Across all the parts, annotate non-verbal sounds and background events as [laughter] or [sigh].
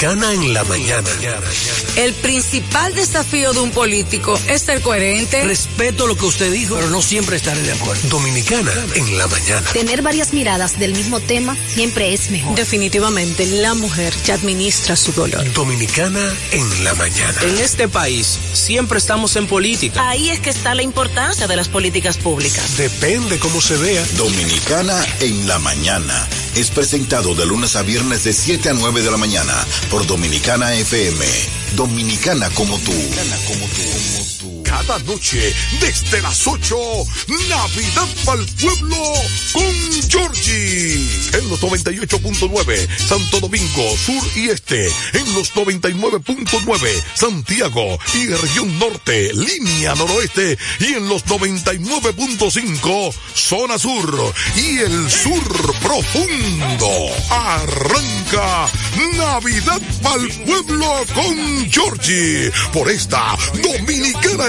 Dominicana en la mañana. El principal desafío de un político es ser coherente. Respeto lo que usted dijo, pero no siempre estaré de acuerdo. Dominicana en la mañana. Tener varias miradas del mismo tema siempre es mejor. Definitivamente, la mujer ya administra su dolor. Dominicana en la mañana. En este país siempre estamos en política. Ahí es que está la importancia de las políticas públicas. Depende cómo se vea. Dominicana en la mañana. Es presentado de lunes a viernes de 7 a 9 de la mañana por Dominicana FM. Dominicana como tú. como tú. Cada noche, desde las 8, Navidad para el pueblo con Georgie. En los 98.9, Santo Domingo, Sur y Este. En los 99.9, Santiago y región norte, línea noroeste. Y en los 99.5, zona sur y el sur profundo. Arranca Navidad para el pueblo con Georgie. Por esta Dominicana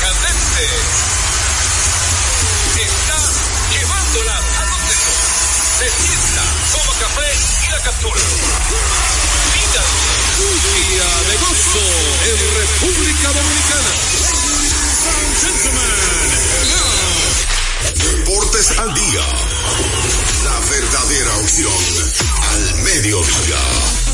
Candente. Está llevándola a donde no. Se sienta, toma café y la captura. Mira, día de gozo en República Dominicana. Deportes al día. La verdadera opción al mediodía.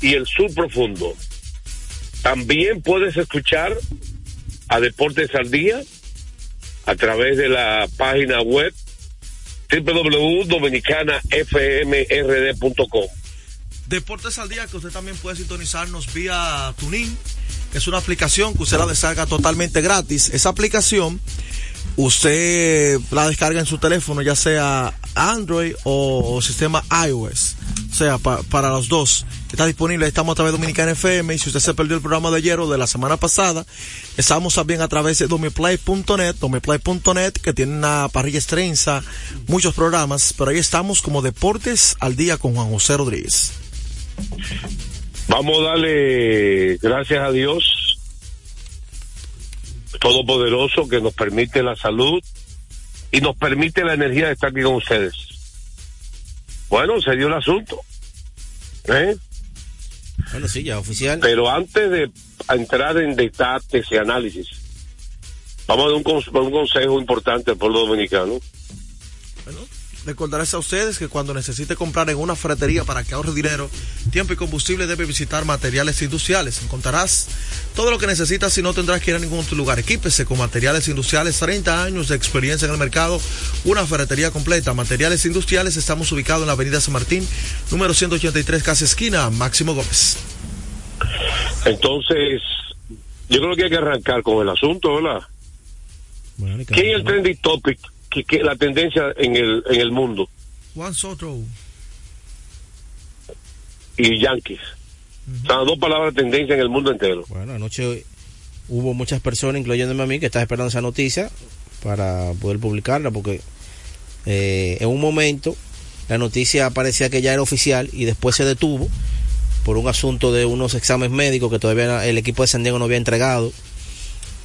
y el sur profundo. También puedes escuchar a Deportes al Día a través de la página web www.dominicanafmrd.com. Deportes al día que usted también puede sintonizarnos vía Tunin, que es una aplicación que usted la descarga totalmente gratis. Esa aplicación usted la descarga en su teléfono, ya sea Android o, sistema iOS, o sea, pa- para los dos. Está disponible, estamos a través de Dominicana FM y si usted se perdió el programa de ayer o de la semana pasada, estamos también a través de domiplay.net, domiplay.net, que tiene una parrilla extensa, muchos programas, pero ahí estamos como Deportes al Día con Juan José Rodríguez. Vamos a darle gracias a Dios Todopoderoso que nos permite la salud y nos permite la energía de estar aquí con ustedes. Bueno, se dio el asunto. ¿Eh? Bueno, sí, ya oficial. Pero antes de entrar en detalles y análisis, vamos a dar un, cons- un consejo importante al pueblo dominicano. Recordarles a ustedes que cuando necesite comprar en una ferretería para que ahorre dinero, tiempo y combustible debe visitar materiales industriales. Encontrarás todo lo que necesitas y no tendrás que ir a ningún otro lugar. Equípese con materiales industriales, 30 años de experiencia en el mercado, una ferretería completa. Materiales industriales, estamos ubicados en la avenida San Martín, número 183, casa esquina, Máximo Gómez. Entonces, yo creo que hay que arrancar con el asunto, ¿verdad? ¿Quién es el trending topic? ¿Qué, qué- la tendencia en el, en el mundo? Juan Soto. Y Yankees. O sea, dos palabras tendencia en el mundo entero. Bueno, anoche hubo muchas personas, incluyéndome a mí, que estaba esperando esa noticia para poder publicarla, porque eh, en un momento la noticia parecía que ya era oficial y después se detuvo por un asunto de unos exámenes médicos que todavía el equipo de San Diego no había entregado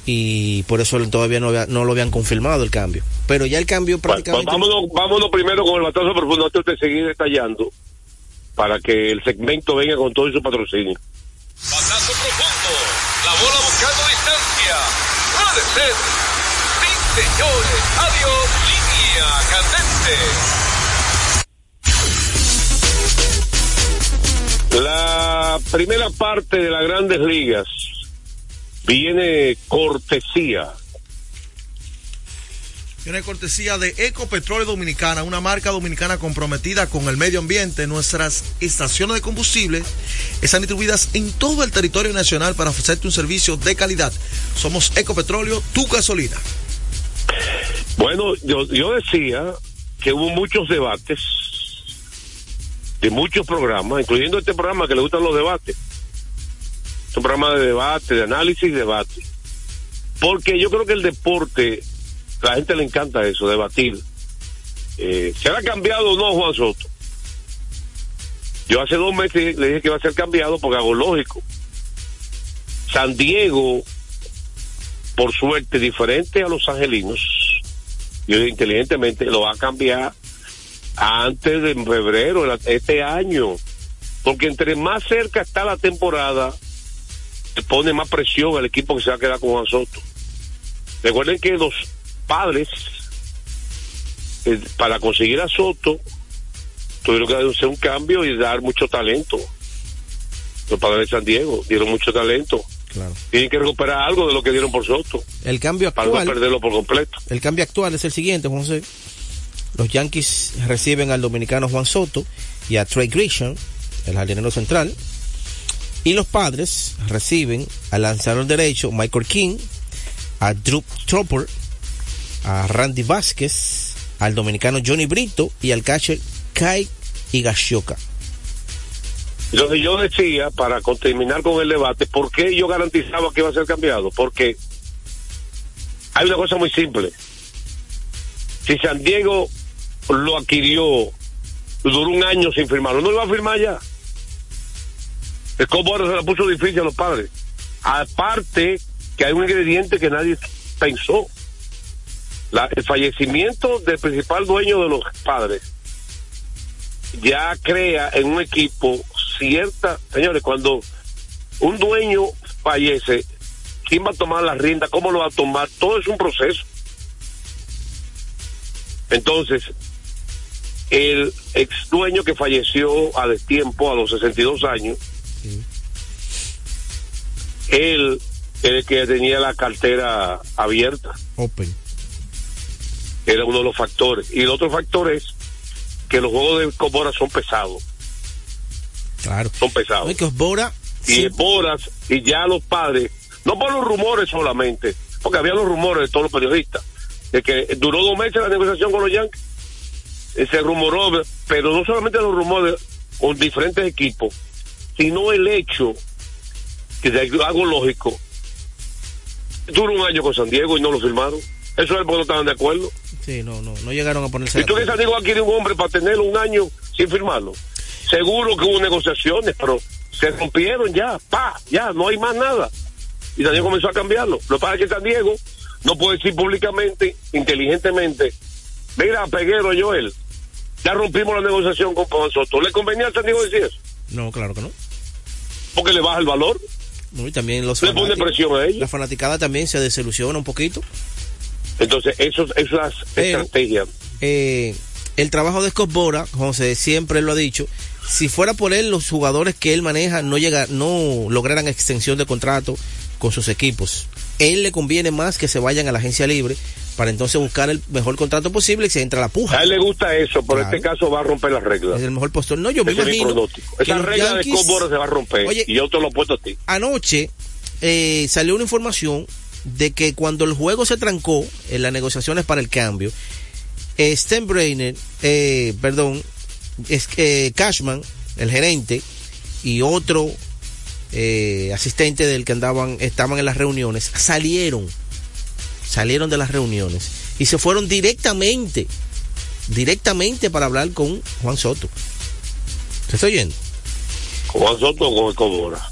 y por eso todavía no, había- no lo habían confirmado el cambio. Pero ya el cambio Bueno, prácticamente... vámonos, vámonos primero con el batazo profundo antes de seguir detallando para que el segmento venga con todo su patrocinio. Batazo profundo. La bola buscando distancia. Puede ser. Sí, señores. Adiós. Línea candente. La primera parte de las grandes ligas viene cortesía. Tiene cortesía de Ecopetróleo Dominicana, una marca dominicana comprometida con el medio ambiente. Nuestras estaciones de combustible están distribuidas en todo el territorio nacional para ofrecerte un servicio de calidad. Somos Ecopetróleo, tu gasolina. Bueno, yo, yo decía que hubo muchos debates de muchos programas, incluyendo este programa que le gustan los debates. Es un programa de debate, de análisis y debate. Porque yo creo que el deporte, la gente le encanta eso, debatir. Eh, ¿Será cambiado o no Juan Soto? Yo hace dos meses le dije que iba a ser cambiado porque hago lógico. San Diego, por suerte, diferente a los angelinos, yo inteligentemente lo va a cambiar antes de febrero este año porque entre más cerca está la temporada pone más presión al equipo que se va a quedar con Juan Soto recuerden que los padres eh, para conseguir a Soto tuvieron que hacer un cambio y dar mucho talento los padres de San Diego dieron mucho talento Claro. tienen que recuperar algo de lo que dieron por Soto El cambio para no actual... perderlo por completo El cambio actual es el siguiente, José. Los Yankees reciben al dominicano Juan Soto y a Trey Grisham, el jardinero central. Y los padres reciben al lanzador derecho Michael King, a Drew Tropper, a Randy Vázquez, al dominicano Johnny Brito y al catcher Kai Higashioka. Entonces yo decía, para terminar con el debate, ¿por qué yo garantizaba que iba a ser cambiado? Porque hay una cosa muy simple. Si San Diego lo adquirió, duró un año sin firmarlo, no lo iba a firmar ya. El Cobora se la puso difícil a los padres. Aparte que hay un ingrediente que nadie pensó. El fallecimiento del principal dueño de los padres ya crea en un equipo cierta, señores, cuando un dueño fallece, ¿quién va a tomar la rienda? ¿Cómo lo va a tomar? Todo es un proceso. Entonces, el ex dueño que falleció a destiempo, a los 62 años, él era el que tenía la cartera abierta. Open. Era uno de los factores. Y el otro factor es que los juegos de Cobora son pesados. Claro. Son pesados. Oye, que y Boras y ya los padres, no por los rumores solamente, porque había los rumores de todos los periodistas, de que duró dos meses la negociación con los Yankees, Eh, se rumoró, pero no solamente los rumores con diferentes equipos, sino el hecho, que de algo lógico, duró un año con San Diego y no lo firmaron. Eso es porque no estaban de acuerdo. Sí, no, no, no llegaron a ponerse. ¿Y tú que. San Diego adquiere un hombre para tenerlo un año sin firmarlo? Seguro que hubo negociaciones, pero se rompieron ya, pa, ya, no hay más nada. Y San Diego comenzó a cambiarlo. Lo que pasa es que San Diego no puede decir públicamente, inteligentemente, mira, Peguero, Joel, ya rompimos la negociación con Juan Soto. ¿Le convenía a San Diego decir eso? No, claro que no. Porque le baja el valor. No, y también los Le pone presión a ellos. La fanaticada también se desilusiona un poquito. Entonces, eso, eso es la estrategia. Eh, el trabajo de Scott Bora, José siempre lo ha dicho, si fuera por él, los jugadores que él maneja no llega, no lograran extensión de contrato con sus equipos. Él le conviene más que se vayan a la agencia libre para entonces buscar el mejor contrato posible y se entra a la puja. A él le gusta eso, pero en Claro. este caso va a romper las reglas. Es el mejor postor. No, yo me Ese es imagino. que Esa regla Yankees- de Cobora se va a romper. Oye, y yo te lo apuesto a ti. anoche eh, salió una información de que cuando el juego se trancó en las negociaciones para el cambio, eh, Steinbrenner, eh, perdón, es que Cashman, el gerente, y otro eh, asistente del que andaban, estaban en las reuniones, salieron, salieron de las reuniones y se fueron directamente, directamente para hablar con Juan Soto. ¿Se está oyendo? Juan Soto con Escobora.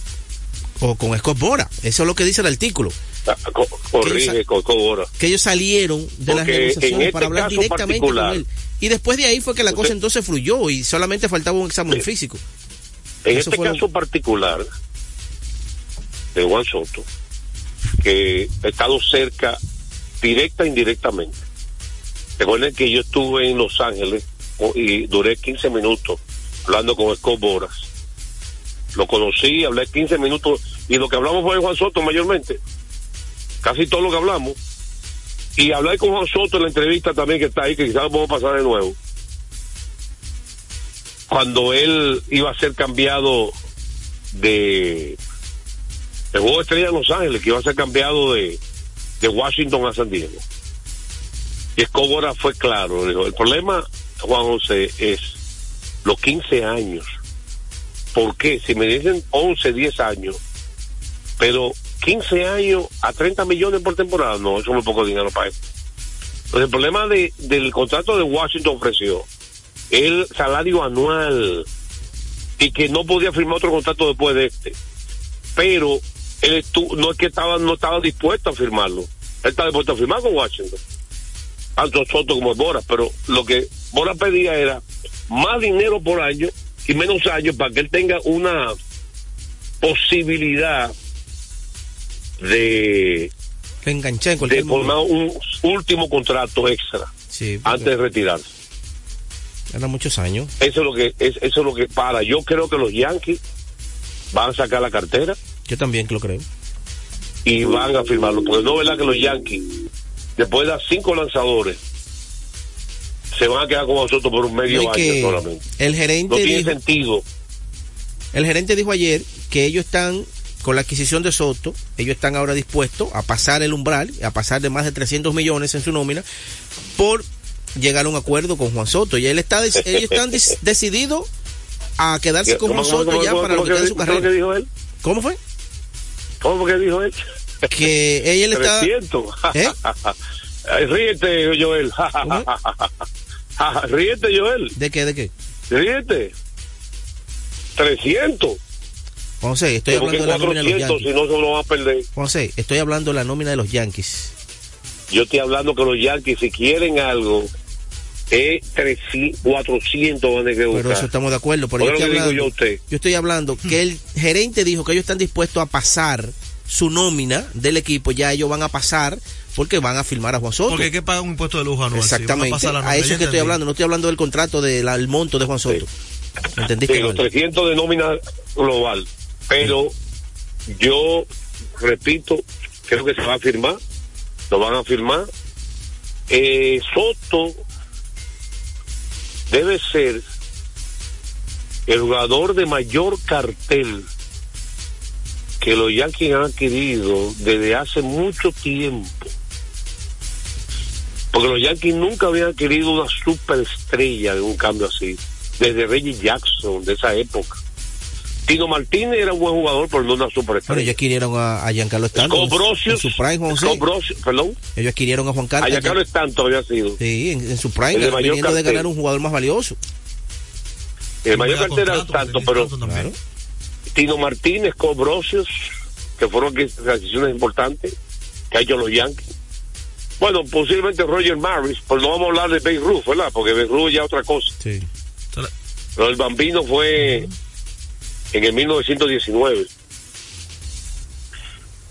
O con Scott Bora. Eso es lo que dice el artículo. Ah, co- Corrige con Escobora. Que ellos salieron de las negociaciones este para hablar directamente con él. Y después de ahí fue que la cosa entonces fluyó y solamente faltaba un examen físico. En Eso este caso particular de Juan Soto, que he estado cerca, directa e indirectamente. Recuerden que yo estuve en Los Ángeles y duré 15 minutos hablando con Scott Boras. Lo conocí, hablé 15 minutos y lo que hablamos fue de Juan Soto mayormente. Casi todo lo que hablamos. Y hablé con Juan Soto en la entrevista también que está ahí, que quizás lo podemos pasar de nuevo. Cuando él iba a ser cambiado de el juego de estrella en Los Ángeles, que iba a ser cambiado de, de Washington a San Diego. Y Escobora fue claro, dijo, el problema, Juan José, es los 15 años. ¿Por qué? Si me dicen 11, 10 años, pero 15 años a 30 millones por temporada, no, eso es muy poco dinero para él. Entonces, el problema de, del contrato de Washington ofreció el salario anual y que no podía firmar otro contrato después de este. Pero él estu- no es que estaba, no estaba dispuesto a firmarlo. Él estaba dispuesto a firmar con Washington. Tanto Soto como Boras, pero lo que Boras pedía era más dinero por año y menos años para que él tenga una posibilidad de, enganché en de formar un último contrato extra Sí, antes de retirarse. eran muchos años. Eso es lo que es, eso es lo que para. Yo creo que los Yankees van a sacar la cartera Yo también que lo creo. y van a firmarlo. Porque no es verdad que los Yankees, después de dar cinco lanzadores, se van a quedar con nosotros por un medio No, año solamente. el No gerente tiene dijo, sentido. el gerente dijo ayer que ellos están con la adquisición de Soto, ellos están ahora dispuestos a pasar el umbral, a pasar de más de 300 millones en su nómina por llegar a un acuerdo con Juan Soto y él está [laughs] ellos están decididos a quedarse con ¿Cómo- Juan Soto ya para lo que su ¿Cómo que carrera. dijo él? ¿Cómo fue? ¿Cómo que dijo él? Que ella le está 300. ¿Eh? [laughs] Ríete, Joel. [laughs] Ríete, Joel. ¿De qué? ¿De qué? Ríete. 300. José, estoy Porque hablando de la nómina de los 400, si Yankees. no se lo van a perder. José, estoy hablando de la nómina de los Yankees. Yo estoy hablando que los Yankees, si quieren algo, es 300, 400 van a que buscar. Pero eso estamos de acuerdo. Pero yo estoy, lo que digo hablando, yo a usted. yo estoy hablando que el gerente dijo que ellos están dispuestos a pasar su nómina del equipo. Ya ellos van a pasar porque van a firmar a Juan Soto. Porque hay que pagar un impuesto de lujo anual. sí, a Exactamente. la a nómina, eso es que estoy hablando. No estoy hablando del contrato del monto de Juan Soto. ¿Me entendiste? Sí, los mal? 300 de nómina global. Pero yo repito, creo que se va a firmar. Lo van a firmar. Eh, Soto debe ser el jugador de mayor cartel que los Yankees han adquirido desde hace mucho tiempo. Porque los Yankees nunca habían adquirido una superestrella en un cambio así. Desde Reggie Jackson, de esa época. Tino Martínez era un buen jugador, pero no una superestrella. Bueno, ellos adquirieron a, a Giancarlo Stanton. Scott en su prime, Juan José. Scott Brosius, perdón. Ellos adquirieron a Juan Carlos. Allá Carlos Stanton había sido. Sí, en, en su prime, El viniendo de ganar un jugador más valioso. El mayor cartel era tenía pero. Tino Martínez, Scott Brosius, que fueron que- transiciones importantes que ha hecho los Yankees. Bueno, posiblemente Roger Maris, pero no vamos a hablar de Babe Ruth, ¿verdad? Porque Babe Ruth ya es otra cosa. Sí. Pero el Bambino fue en el 1919.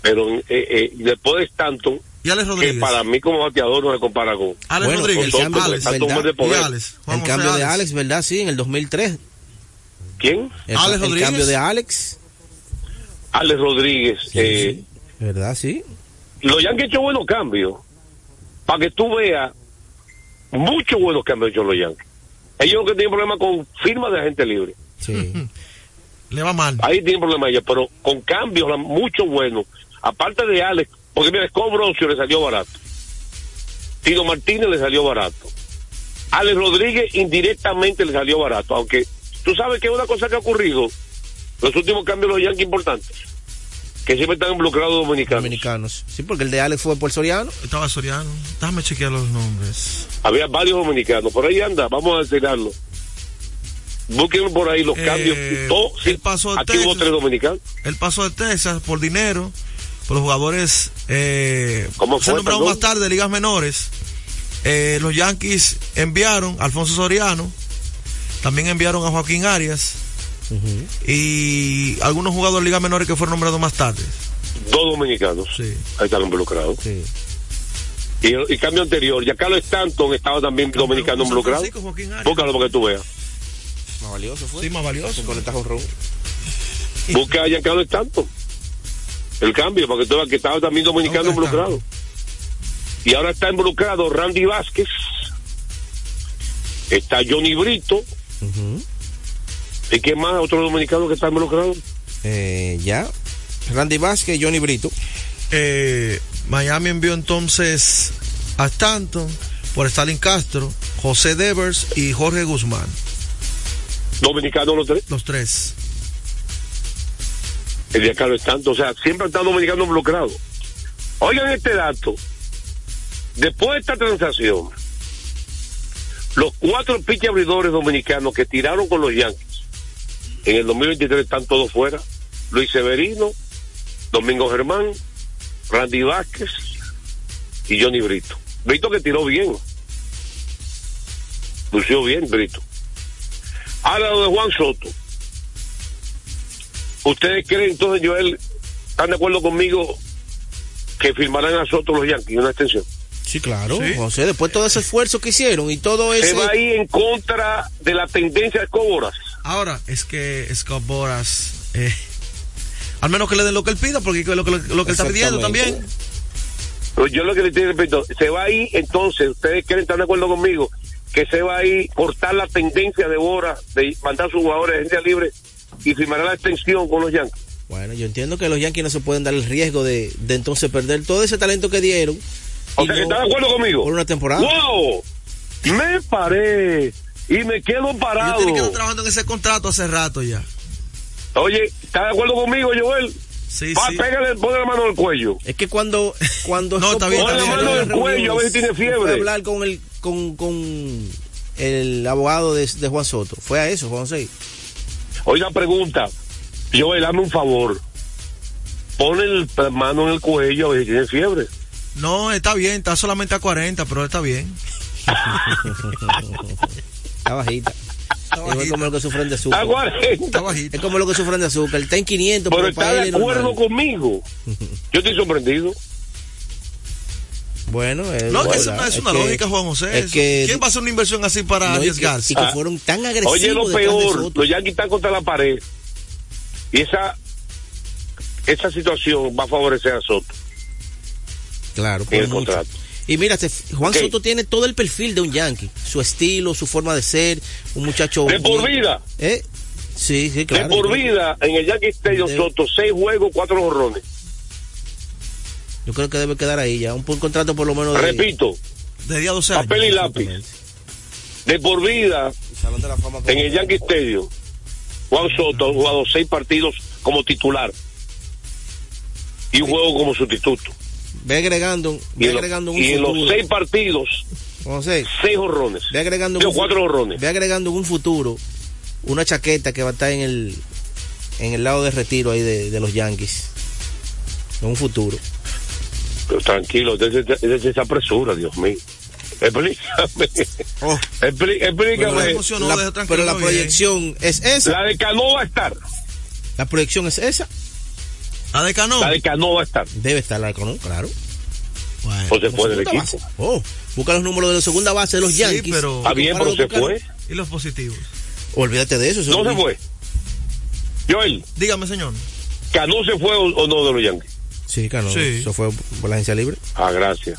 Pero eh, eh, después de Stanton, Y Alex que para mí como bateador no se compara con... Alex Bueno, Rodríguez. el Alex. ¿verdad? fue de poder. Alex. El cambio de Alex. ¿verdad? Sí, en el 2003. ¿Quién? El, Alex el Rodríguez. cambio de Alex. Alex Rodríguez. Sí, eh, sí. ¿Verdad? Sí. Los Yankees han hecho buenos cambios. Para que tú veas, muchos buenos cambios han hecho los Yankees. Ellos lo que tienen problema con firma de agente libre. Sí. Le va mal. Ahí tienen problema ellos, pero con cambios, mucho bueno. Aparte de Alex, porque mira, Scott Brosio le salió barato. Tino Martínez le salió barato. Alex Rodríguez indirectamente le salió barato. Aunque tú sabes que es una cosa que ha ocurrido. Los últimos cambios de los Yankees importantes. Que siempre están involucrados dominicanos. Dominicanos. Sí, porque el de Alex fue por Soriano. Estaba Soriano. Déjame chequear los nombres. Había varios dominicanos. Por ahí anda, vamos a enseñarlo. Busquen por ahí los Eh, cambios. Todo, el paso de aquí hubo Texas. tres dominicanos. El paso de Texas por dinero, por los jugadores eh, ¿Cómo se fue, nombraron perdón? más tarde de ligas menores. Eh, los Yankees enviaron a Alfonso Soriano, también enviaron a Joaquín Arias y algunos jugadores de ligas menores que fueron nombrados más tarde. Dos dominicanos. Sí. Ahí están involucrados. Sí. Y el cambio anterior, ya Carlos Stanton estaba también dominicano involucrado. Francisco, Joaquín Arias. Búscalo para que tú veas. Más valioso fue. Sí, más valioso. Se conecta con Ron. Busca a Giancarlo Stanton. El cambio, para que tú veas que estaba también dominicano involucrado. Y ahora está involucrado Randy Vázquez. Está Johnny Brito. ¿Y qué más? Otro dominicano que está involucrado. Eh, ya. Randy Vázquez, Johnny Brito. Eh, Miami envió entonces a Stanton por Stalin Castro, José Devers y Jorge Guzmán, Dominicano los tres. los tres. El de Carlos Stanton. O sea, siempre está dominicano involucrado. Oigan este dato. Después de esta transacción, los cuatro pitch abridores dominicanos que tiraron con los Yankees en el 2023 están todos fuera. Luis Severino, Domingo Germán, Randy Vázquez y Johnny Brito. Brito que tiró bien. Lució bien, Brito. Ahora lo de Juan Soto. ¿Ustedes creen entonces, Joel, están de acuerdo conmigo que firmarán a Soto los Yankees una extensión? Sí, claro. Sí. José, después de todo ese esfuerzo que hicieron y todo Se ese. va ahí en contra de la tendencia de Coboras. Ahora, es que Scott Boras, eh, al menos que le den lo que él pida, porque es lo que, lo que él está pidiendo también. Pues yo lo que le estoy repito, se va ahí entonces, ustedes quieren estar de acuerdo conmigo, que se va ahí cortar la tendencia de Boras de mandar a sus jugadores de agencia libre y firmará la extensión con los Yankees. Bueno, yo entiendo que los Yankees no se pueden dar el riesgo de, de entonces perder todo ese talento que dieron. O sea, que no- ¿están de acuerdo conmigo? Por una temporada. ¡Wow! Me paré y me quedo parado. tienen que estar trabajando en ese contrato hace rato ya. Oye, ¿estás de acuerdo conmigo, Joel? Sí, Va, sí. pégale, ponle la mano el cuello. Es que cuando [laughs] cuando No, está bien, está Ponle la mano reuniones, cuello, a ver si tiene fiebre. a hablar con el con, con el abogado de, de Juan Soto. Fue a eso, Juan José. Una pregunta. Joel, dame un favor. Ponle la mano en el cuello a ver si tiene fiebre. No, está bien, está solamente a 40, pero está bien. Está bajita. Es como lo que sufren de A azúcar. 40. Está bajita. Es como lo que sufren de azúcar. Está en 500, Pero pero, está de acuerdo normal. conmigo. Yo estoy sorprendido. Bueno, es, No, que es una, es Es una que- lógica, Juan José. Es que, ¿Quién va a hacer una inversión así para no, y que- arriesgarse? y que Ah. fueron tan agresivos. Oye, lo peor, los Yankees están contra la pared. Y esa esa situación va a favorecer a Soto Claro, por el mucho. contrato. Y mira, te- Juan. Soto tiene todo el perfil de un yankee. Su estilo, su forma de ser, un muchacho... De por vida, ¿Eh? Sí, sí, claro. de por vida, en el Yankee Stadium De- Soto, seis juegos, cuatro jorrones. Yo creo que debe quedar ahí ya. Un, un contrato por lo menos de... Repito, De día a 12 años. papel y lápiz. De por vida, Salón de la Fama como- en el Yankee Stadium, Juan Soto ha jugado seis partidos como titular y un juego como sustituto. Ve agregando, Y ve en, lo- agregando un y en los seis partidos, José, seis jorrones. ve agregando un, cuatro jorrones. ve agregando en un futuro una chaqueta que va a estar en el en el lado de retiro ahí de, de los Yankees. En un futuro. Pero tranquilo, desde, desde esa apresura, Dios mío. Explícame. Oh. Expli- explícame. Pero la pero bien. proyección es esa. La de Cano va a estar. La proyección es esa. ¿La de Cano? La de Cano va a estar. Debe estar la ¿no? claro. Bueno. O se fue del equipo. base. Oh, busca los números de la segunda base de los Sí, Yankees. pero- Está bien, pero se fue. ¿Y los positivos? Olvídate de eso. eso No se fue. Joel, Dígame, señor. ¿Cano se fue o, o no de los Yankees? Sí, claro. Sí. Eso fue por la agencia libre. Ah, gracias.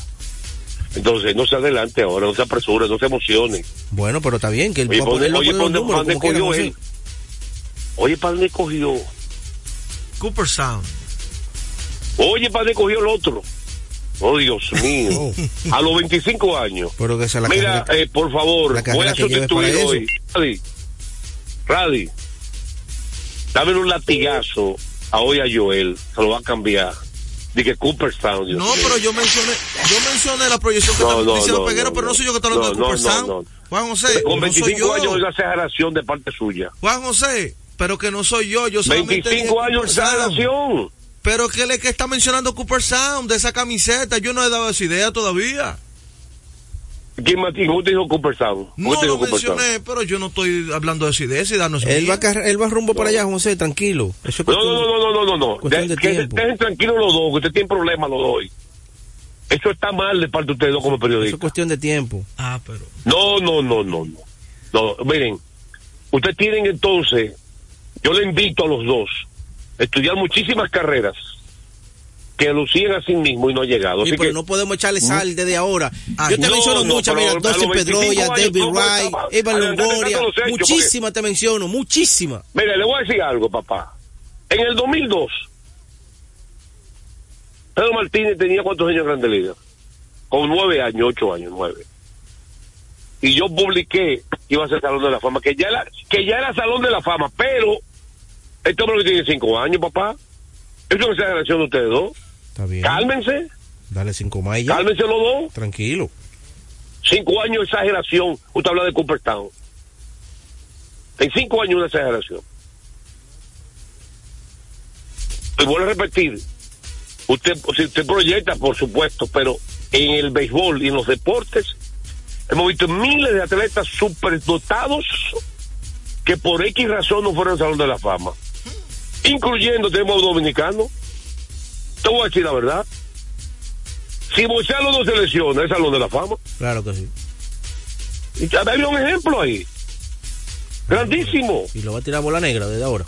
Entonces, no se adelante ahora, no se apresure, no se emocione. Bueno, pero está bien que él Oye, va a ¿para poner, dónde- va a oye, poner ¿para los dónde- cogió él? Oye, ¿para dónde cogió? Cooper Sound. Oye, ¿para dónde cogió el otro? Oh, Dios mío. [laughs] A los 25 años. Pero que es la Mira, carrera. eh, por favor, la voy a sustituir hoy. Radi, Radi, dame un latigazo a hoy a Joel, se lo va a cambiar. Dije Cooperstown. Dios No, pero yo mencioné, yo mencioné la proyección que No, están no, diciendo no, Peguero, pero no soy yo que estoy hablando de Cooperstown. Juan José, Con no soy 25 años yo. es una exageración de parte suya. Juan José, pero que no soy yo, yo solamente 25 dije años de Cooperstown. exageración. Pero que le que está mencionando Cooper Sound de esa camiseta, yo no he dado esa idea todavía. ¿Quién más dijo? ¿Usted dijo Cooperstown? No ¿Usted lo dijo mencioné, pero yo no estoy hablando de no es Él va, él va rumbo para allá, José, tranquilo. Eso es No, cuestión- no, no, no, no, no, dejen tranquilos los dos, que usted tiene problemas los dos. Eso está mal de parte de ustedes dos como Eso es periodistas. cuestión de tiempo. Ah, pero. No, no, no, no, no. No, miren, ustedes tienen entonces, yo le invito a los dos a estudiar muchísimas carreras que lucían a sí mismos y no han llegado. Sí, Así pero que, no podemos echarle sal desde ahora. Ah, Yo te no, menciono no, muchas, mira, Dustin 25 Pedroya, David ¿cómo Wright? Evan Longoria, muchísimas te menciono, muchísimas. mire, le voy a decir algo, papá. En el 2002, Pedro Martínez tenía cuántos años en Grande Liga? Con nueve años, ocho años, nueve. Y yo publiqué que iba a ser Salón de la Fama, que ya era, que ya era Salón de la Fama, pero este hombre tiene cinco años, papá. Eso es una exageración de ustedes dos. Está bien. Cálmense, Dale cinco ya. cálmense los dos. Tranquilo. Cinco años de exageración. Usted habla de Cooperstown. En cinco años una exageración. Y vuelvo a repetir. Usted, si usted proyecta, por supuesto, pero en el béisbol y en los deportes hemos visto miles de atletas superdotados que por X razón no fueron al Salón de la Fama. Incluyendo, tenemos dominicanos. Te voy a decir la verdad. Si Moisés no se lesiona, es Salón de la Fama. Claro que sí. Y ya había un ejemplo ahí. Grandísimo. Y lo va a tirar bola negra desde ahora.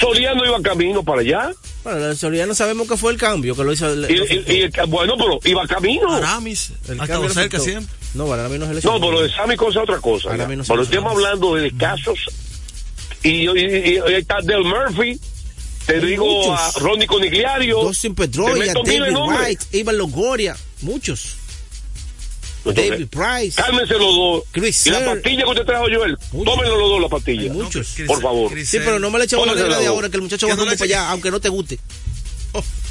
Soriano iba camino para allá. Bueno, la Soria no sabemos qué fue el cambio que lo hizo. el- Y, bueno, pero iba camino. Aramis, el cambio cerca siempre. No, Aramis no se No, pero lo de Sammy cosa es otra cosa. Menos Pero estamos hablando de casos. Y, y, y- y ahí está Del Murphy. Te digo muchos. a Ronnie Conigliario. Dustin de David. Wright, Ivan Longoria, muchos. Entonces, David Price. Cálmense los dos. Chris y la pastilla que usted trajo, Joel. Tómenlo los dos, la pastilla. Hay muchos. Por favor. Sí, pero no me le eche bola Póngasela negra de ahora, que el muchacho va no para allá, aunque no te guste.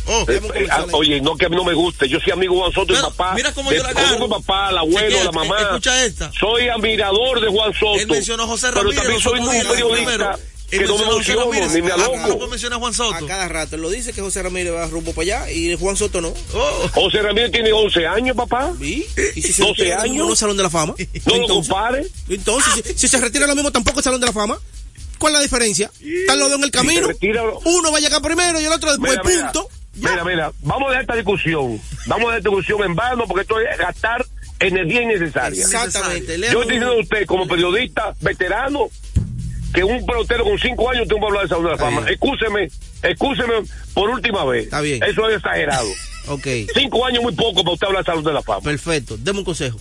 Eh, eh, ah, oye, no que a mí no me guste. Yo soy amigo de Juan Soto y Pero, papá. mira cómo de- yo la agarro. papá, al abuelo, Chequea, la mamá. eh, escucha esta. Soy admirador de Juan Soto. Él mencionó a José Pero Ramírez. también soy un periodista primero. Que no me ni me aloco. no menciona a Juan Soto. A cada rato. Lo dice que José Ramírez va rumbo para allá y Juan Soto no. Oh. José Ramírez tiene 11 años, papá. ¿Y? ¿Y si 12 retira años. No Salón de la Fama. No lo Entonces- compare. Entonces, si, si se retira lo mismo, tampoco es Salón de la Fama. ¿Cuál es la diferencia? Están los dos en el camino. se Uno va a llegar primero y el otro después, Mira, mira, punto. Mira, mira, vamos a dejar esta discusión. Vamos a dejar esta discusión en vano porque esto es gastar energía innecesaria. Exactamente. Yo estoy diciendo a usted, como periodista veterano, que un pelotero con cinco años tiene que hablar de Salón de la Fama. Excúseme, excúseme por última vez. Está bien. Eso es exagerado. [laughs] Ok, Cinco años muy poco para usted hablar de Salón de la Fama. perfecto. Deme un consejo.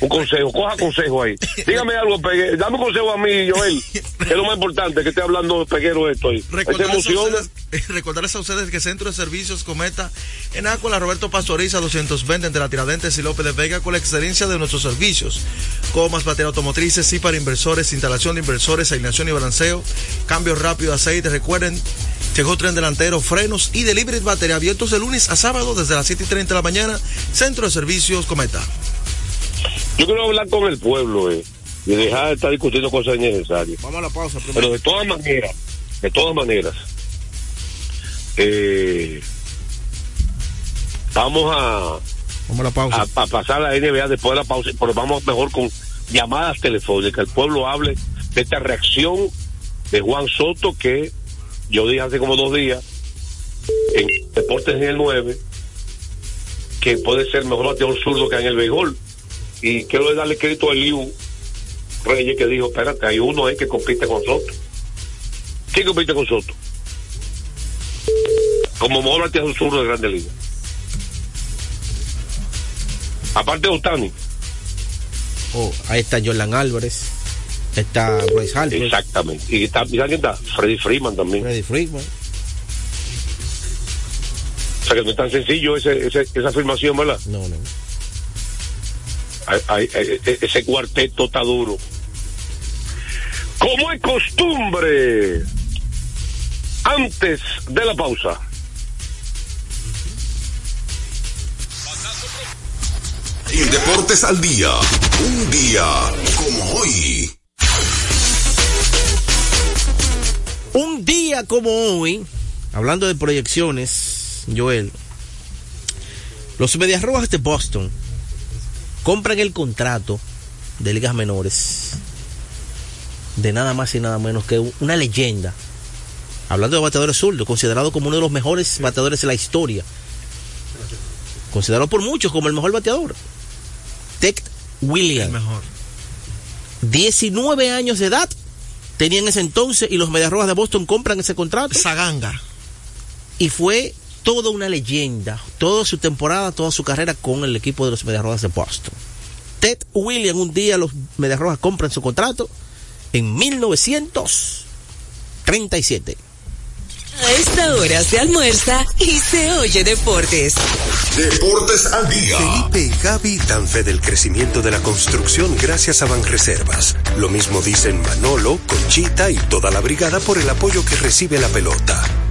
Un consejo, coja consejo ahí. Dígame algo, Peguero. Dame un consejo a mí, Joel, que es lo más importante, que esté hablando de Peguero esto ahí. ¿Se Recordarles ustedes, recordarles a ustedes que Centro de Servicios Cometa en Ácola Roberto Pastoriza 220 entre la Tiradentes y López de Vega con la excelencia de nuestros servicios. Comas, batería automotrices, sí para inversores, instalación de inversores, alineación y balanceo, cambio rápido de aceite. Recuerden, llegó tren delantero, frenos y delivery batería abiertos de lunes a sábado desde las 7 y 30 de la mañana. Centro de Servicios Cometa. Yo quiero hablar con el pueblo, eh, y dejar de estar discutiendo cosas innecesarias. Vamos a la pausa Pero primero. de todas maneras, de todas maneras, eh, vamos a, Vamos a la pausa. a, a pasar a la NBA después de la pausa, pero vamos mejor con llamadas telefónicas, el pueblo hable de esta reacción de Juan Soto que yo dije hace como dos días en Deportes en el 9 que puede ser mejor bateador zurdo que en el béisbol y quiero darle crédito a Eliu Reyes que dijo, espérate, hay uno ahí que compite con Soto. ¿Quién compite con Soto? Como mejor bateador zurdo de Grande Liga. Aparte de Otani. Oh, ahí está Jordan Álvarez. Está Bryce Harper. Exactamente. Y está, mira quién está, Freddy Freeman también. Freddy Freeman. O sea que no es tan sencillo ese, ese- esa afirmación, ¿verdad? No, no. E, ese cuarteto está duro. Como es costumbre, antes de la pausa. En Deportes al Día, un día como hoy. Un día como hoy, hablando de proyecciones, Joel, los Medias Rojas de Boston compran el contrato de ligas menores de nada más y nada menos que una leyenda. Hablando de bateadores zurdos, considerado como uno de los mejores bateadores de la historia. Considerado por muchos como el mejor bateador. Ted Williams. El mejor. 19 años de edad tenía en ese entonces y los Medias Rojas de Boston compran ese contrato. Esa ganga. Y fue toda una leyenda, toda su temporada, toda su carrera con el equipo de los Medias Rojas de Boston. Ted Williams, un día los Medias Rojas compran su contrato en 1937. A esta hora se almuerza y se oye deportes. Deportes al Día. Felipe y Gaby dan fe del crecimiento de la construcción gracias a Banreservas. Lo mismo dicen Manolo, Conchita y toda la brigada por el apoyo que recibe la pelota.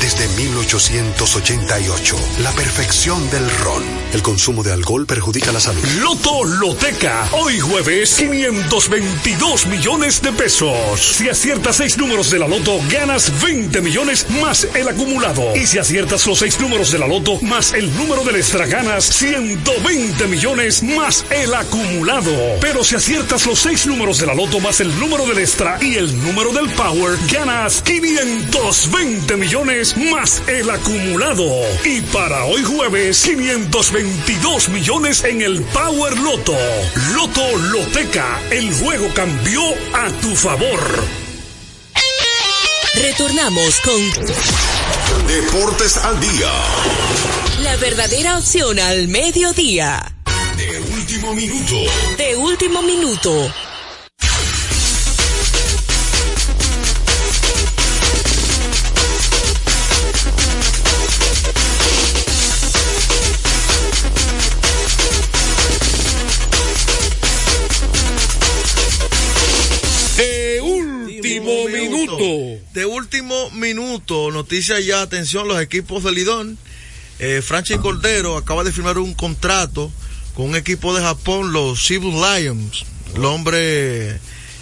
desde 1888, la perfección del ron. El consumo de alcohol perjudica la salud. Loto Loteca. Hoy jueves, 522 millones de pesos. Si aciertas seis números de la Loto, ganas 20 millones más el acumulado. Y si aciertas los seis números de la Loto más el número del extra, ganas 120 millones más el acumulado. Pero si aciertas los seis números de la Loto más el número del extra y el número del Power, ganas 520 millones más el acumulado. Y para hoy jueves, 522 millones en el Power Loto. Loto Loteca, el juego cambió a tu favor. Retornamos con Deportes al Día. la verdadera opción al mediodía. De último minuto. De último minuto. Último minuto. Noticia ya, atención, los equipos de Lidón. Eh, Franchi Cordero acaba de firmar un contrato con un equipo de Japón, los Cebu Lions. El hombre,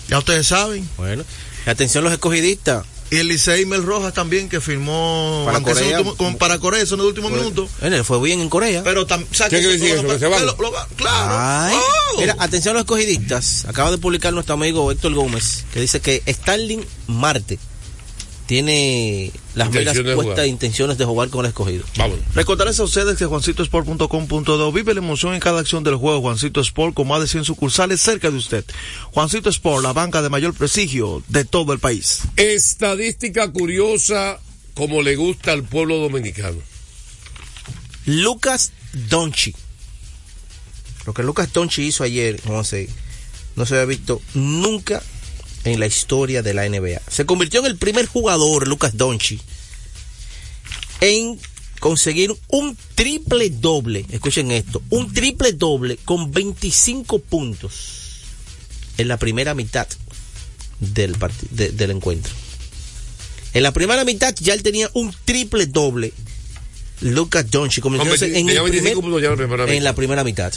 ya ustedes saben. Bueno, atención los escogidistas. Y el Licey Mel Rojas también, que firmó Para Corea. último- con- para Corea, eso en el último Fue- minuto. Bueno, fue bien en Corea. Pero tam- o sea, ¿Qué que quiere eso- decir eso? ¿Que se van? lo- lo- claro. Ay. Oh. Mira, atención a los escogidistas. Acaba de publicar nuestro amigo Héctor Gómez, que dice que Starling Marte tiene las de puestas intenciones de jugar con el escogido. Vamos. Recordarles a ustedes que juancitosport.com.do vive la emoción en cada acción del juego. Juancito Sport con más de 100 sucursales cerca de usted. Juancito Sport, la banca de mayor prestigio de todo el país. Estadística curiosa como le gusta al pueblo dominicano. Lucas Donchi. Lo que Lucas Donchi hizo ayer, no sé, no se había visto nunca en la historia de la NBA. Se convirtió en el primer jugador, Lucas Donchi, en conseguir un triple doble. Escuchen esto, un triple doble con 25 puntos en la primera mitad del, de- del encuentro. En la primera mitad ya él tenía un triple doble. Lucas Doncic comenzó Con 20 en, el tenía 25 primer- en la primera en mitad. la primera mitad.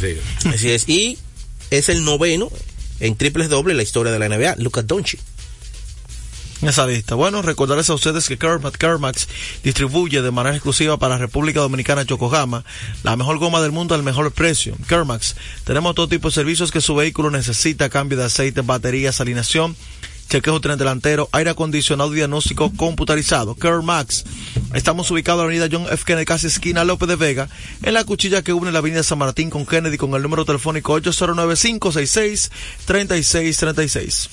Sí. Así es. Y es el noveno en triples doble la historia de la NBA, Lucas Doncic. esa lista. Bueno, recordarles a ustedes que Kermax, Kermax distribuye de manera exclusiva para República Dominicana Yokohama la mejor goma del mundo al mejor precio. Kermax, tenemos todo tipo de servicios que su vehículo necesita, cambio de aceite, baterías, alineación, chequeo tren delantero, aire acondicionado y diagnóstico computarizado. Kermax. Estamos ubicados en la avenida John F. Kennedy, casi esquina López de Vega, en la cuchilla que une la avenida San Martín con Kennedy con el número telefónico 809-566-3636.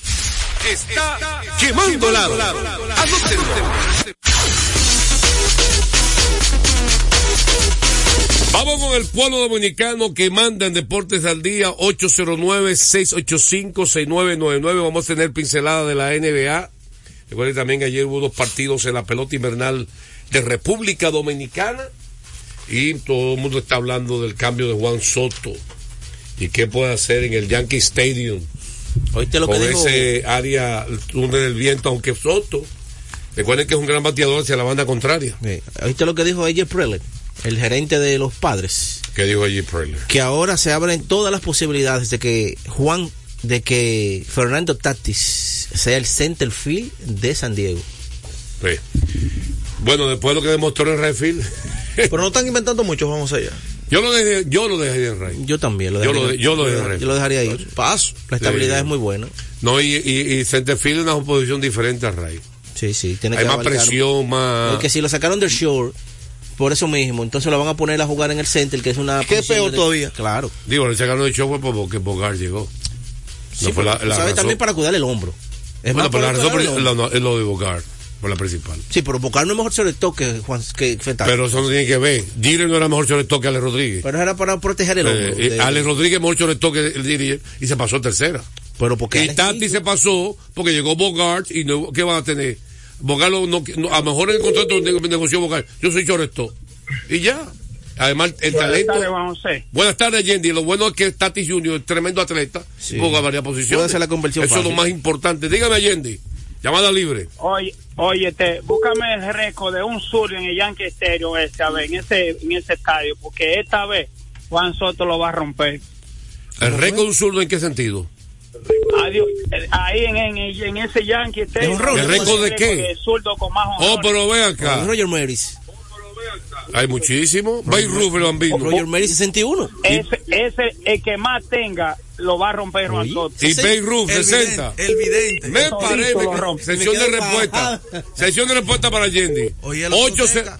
Está quemando lado. Vamos con el pueblo dominicano que manda en Deportes al Día 809-685-6999. Vamos a tener pincelada de la NBA. Recuerden también que ayer hubo dos partidos en la pelota invernal de República Dominicana y todo el mundo está hablando del cambio de Juan Soto y qué puede hacer en el Yankee Stadium. Oíste lo con que ese área el túnel del viento, aunque Soto, recuerden que es un gran bateador hacia la banda contraria. ¿Oíste lo que dijo AJ Preller, el gerente de los padres? ¿Qué dijo allí Preller? Que ahora se abren todas las posibilidades de que Juan, de que Fernando Tatis sea el center field de San Diego. Sí. Bueno, después de lo que demostró en Redfield. [laughs] Pero no están inventando mucho, vamos allá. Yo lo dejé, yo lo dejaría en Rey. Yo también lo Yo dejaría. lo de- yo lo dejaría. yo lo dejaría ahí. Paso. La estabilidad Sí. es muy buena. No, y, y, y Centerfield es una posición diferente a Ray. Sí, sí. Tiene Hay que más presión, más. Porque si lo sacaron del shore, por eso mismo, entonces lo van a poner a jugar en el center, que es una. ¿Qué peor de- todavía? Claro. Digo, le sacaron el show fue porque Bogart llegó. Sí, No fue la, la ¿sabes? razón. También para cuidar el hombro. Es Bueno, más pero la razón el lo- no, es lo de Bogart, por la principal. Sí, pero Bocar no es mejor shortstop que Juan que. Pero eso no tiene que ver. Jeter no era mejor shortstop que Alex Rodríguez. Pero era para proteger el hombro. Eh, de- Alex Rodríguez mejor shortstop que el Jeter y se pasó a tercera. Pero porque Y Alex Tati se pasó porque llegó Bogart y no, ¿qué van a tener? Bogart no, no- no- a lo mejor en el contrato ne- negoció Bogart. Yo soy shortstop. Y ya. Además, el Buenas talento. tardes, Juan José. Buenas tardes, Yendi. Lo bueno es que Tati Junior es tremendo atleta. Sí. Juega varias posiciones. Puede hacer la conversión Eso es lo más importante. Dígame, Yendi. Llamada libre. Oye, óyete, búscame el récord de un sur en el Yankee Stadium esta vez, en ese, en ese estadio, porque esta vez Juan Soto lo va a romper. ¿El récord de un zurdo en qué sentido? Adiós, ahí en, en, en ese Yankee Stadium. ¿El récord de qué? Zurdo con más Oh, pero ve acá. Roger Maris. Hay muchísimo. Bay Roof, el bambino. Roger Maris 61. Ese, ese, el que más tenga, lo va a romper Juan Soto. Y Bay Roof, El 60. vidente. El vidente. Me lo rompe. Sesión Me de respuesta. Sesión de respuesta para Yendi. Oye, los Ocho se- Fonseca.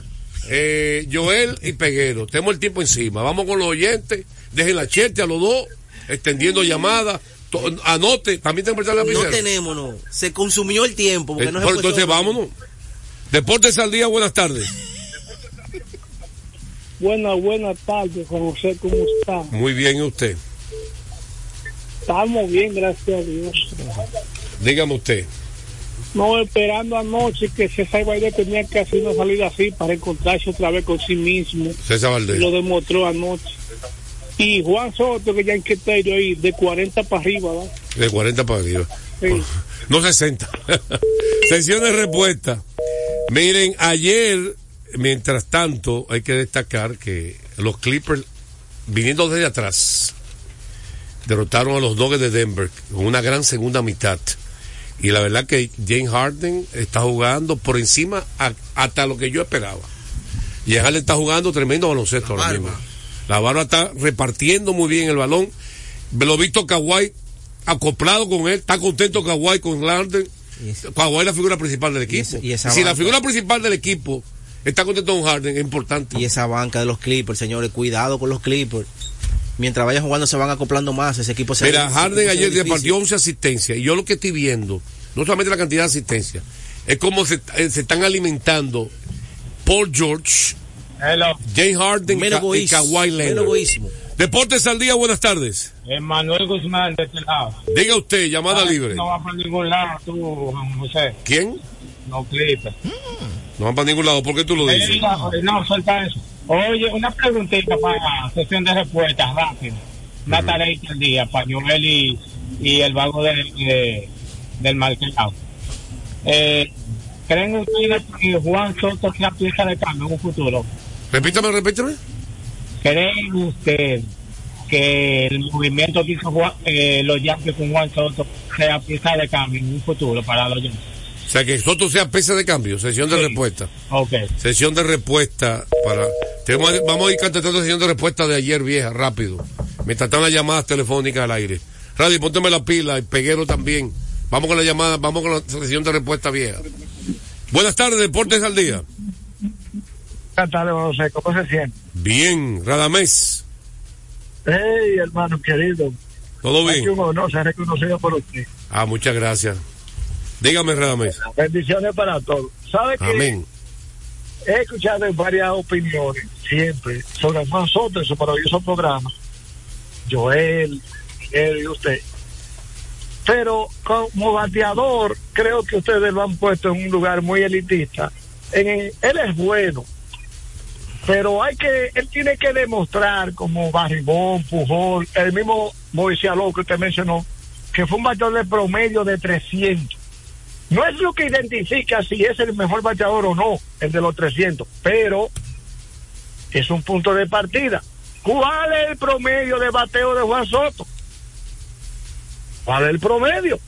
eh, Joel y Peguero. Tenemos el tiempo encima. Vamos con los oyentes. Dejen la cherte a los dos. Extendiendo llamadas. To- Anote. También tengo que prestar la No tenemos, no. Se consumió el tiempo. Porque Eh, no se pero puede entonces vámonos. Deportes al día, buenas tardes. Buenas, buenas tardes, Juan José, ¿cómo está? Muy bien, ¿y usted? Estamos bien, gracias a Dios. Dígame usted. No, esperando anoche que César Valdés tenía que hacer una salida así para encontrarse otra vez con sí mismo. César Valdés. Lo demostró anoche. Y Juan Soto, que ya en criterio ahí, de 40 para arriba, ¿verdad? De 40 para arriba. Sí. No 60. [laughs] Sesión de respuesta. Miren, ayer, mientras tanto, hay que destacar que los Clippers, viniendo desde atrás, derrotaron a los Nuggets de Denver con una gran segunda mitad. Y la verdad que James Harden está jugando por encima a- hasta lo que yo esperaba. Y Harden está jugando tremendo baloncesto ahora mismo. La barba está repartiendo muy bien el balón. Lo visto Kawhi acoplado con él. Está contento Kawhi con Harden. Kawhi es la figura principal del equipo. esa- y esa si la figura principal del equipo está contento con Harden, es importante. Y esa banca de los Clippers, señores, cuidado con los Clippers. Mientras vayan jugando se van acoplando más, ese equipo se Mira, Harden ayer repartió 11 asistencias. Y yo lo que estoy viendo, no solamente la cantidad de asistencias, es cómo se, eh, se están alimentando Paul George, James Harden Menos Ka- y egoísmo, Kawhi menos Leonard. Deportes al día, buenas tardes. Manuel Guzmán, de este lado. Diga usted, llamada Ah, libre. No va para ningún lado, tú, Juan José. ¿Quién? No, Clipper. No van para ningún lado. ¿Por qué tú lo dices? Eh, no, no, suelta eso. Oye, una preguntita para sesión de respuestas rápida. Una tareita al día para Joel y, y el vago de, de- del marqueado. Eh, ¿Creen ustedes que Juan Soto sea pieza de cambio en un futuro? Repítame, repítame. ¿Creen ustedes que el movimiento que hizo Juan- eh, los Yankees con Juan Soto sea pieza de cambio en un futuro para los Yankees? sea que Soto sea pieza de cambio, sesión de respuesta. Ok. Sesión de respuesta para. tenemos- vamos a ir contestando sesión de respuesta de ayer vieja, rápido. Mientras están las llamadas telefónicas al aire. Radio, pónteme la pila y Peguero también. Vamos con la llamada, vamos con la sesión de respuesta vieja. Buenas tardes, Deportes al Día. Tardes, José. ¿Cómo se siente? Bien, Radamés. Hey, hermano querido. ¿Todo bien? un honor ser reconocido por usted. Ah, muchas gracias. Dígame, Radamés. Bendiciones para todos. ¿Sabe que Amén. He escuchado varias opiniones, siempre, sobre en su maravilloso programa. Joel, Miguel y usted. Pero como bateador, creo que ustedes lo han puesto en un lugar muy elitista. En, él es bueno, pero hay que, él tiene que demostrar como Barribón, Pujol, el mismo Moisés Aló que usted mencionó, que fue un bateador de promedio de 300. No es lo que identifica si es el mejor bateador o no, el de los 300, pero es un punto de partida. ¿Cuál es el promedio de bateo de Juan Soto? ¿Cuál es el promedio?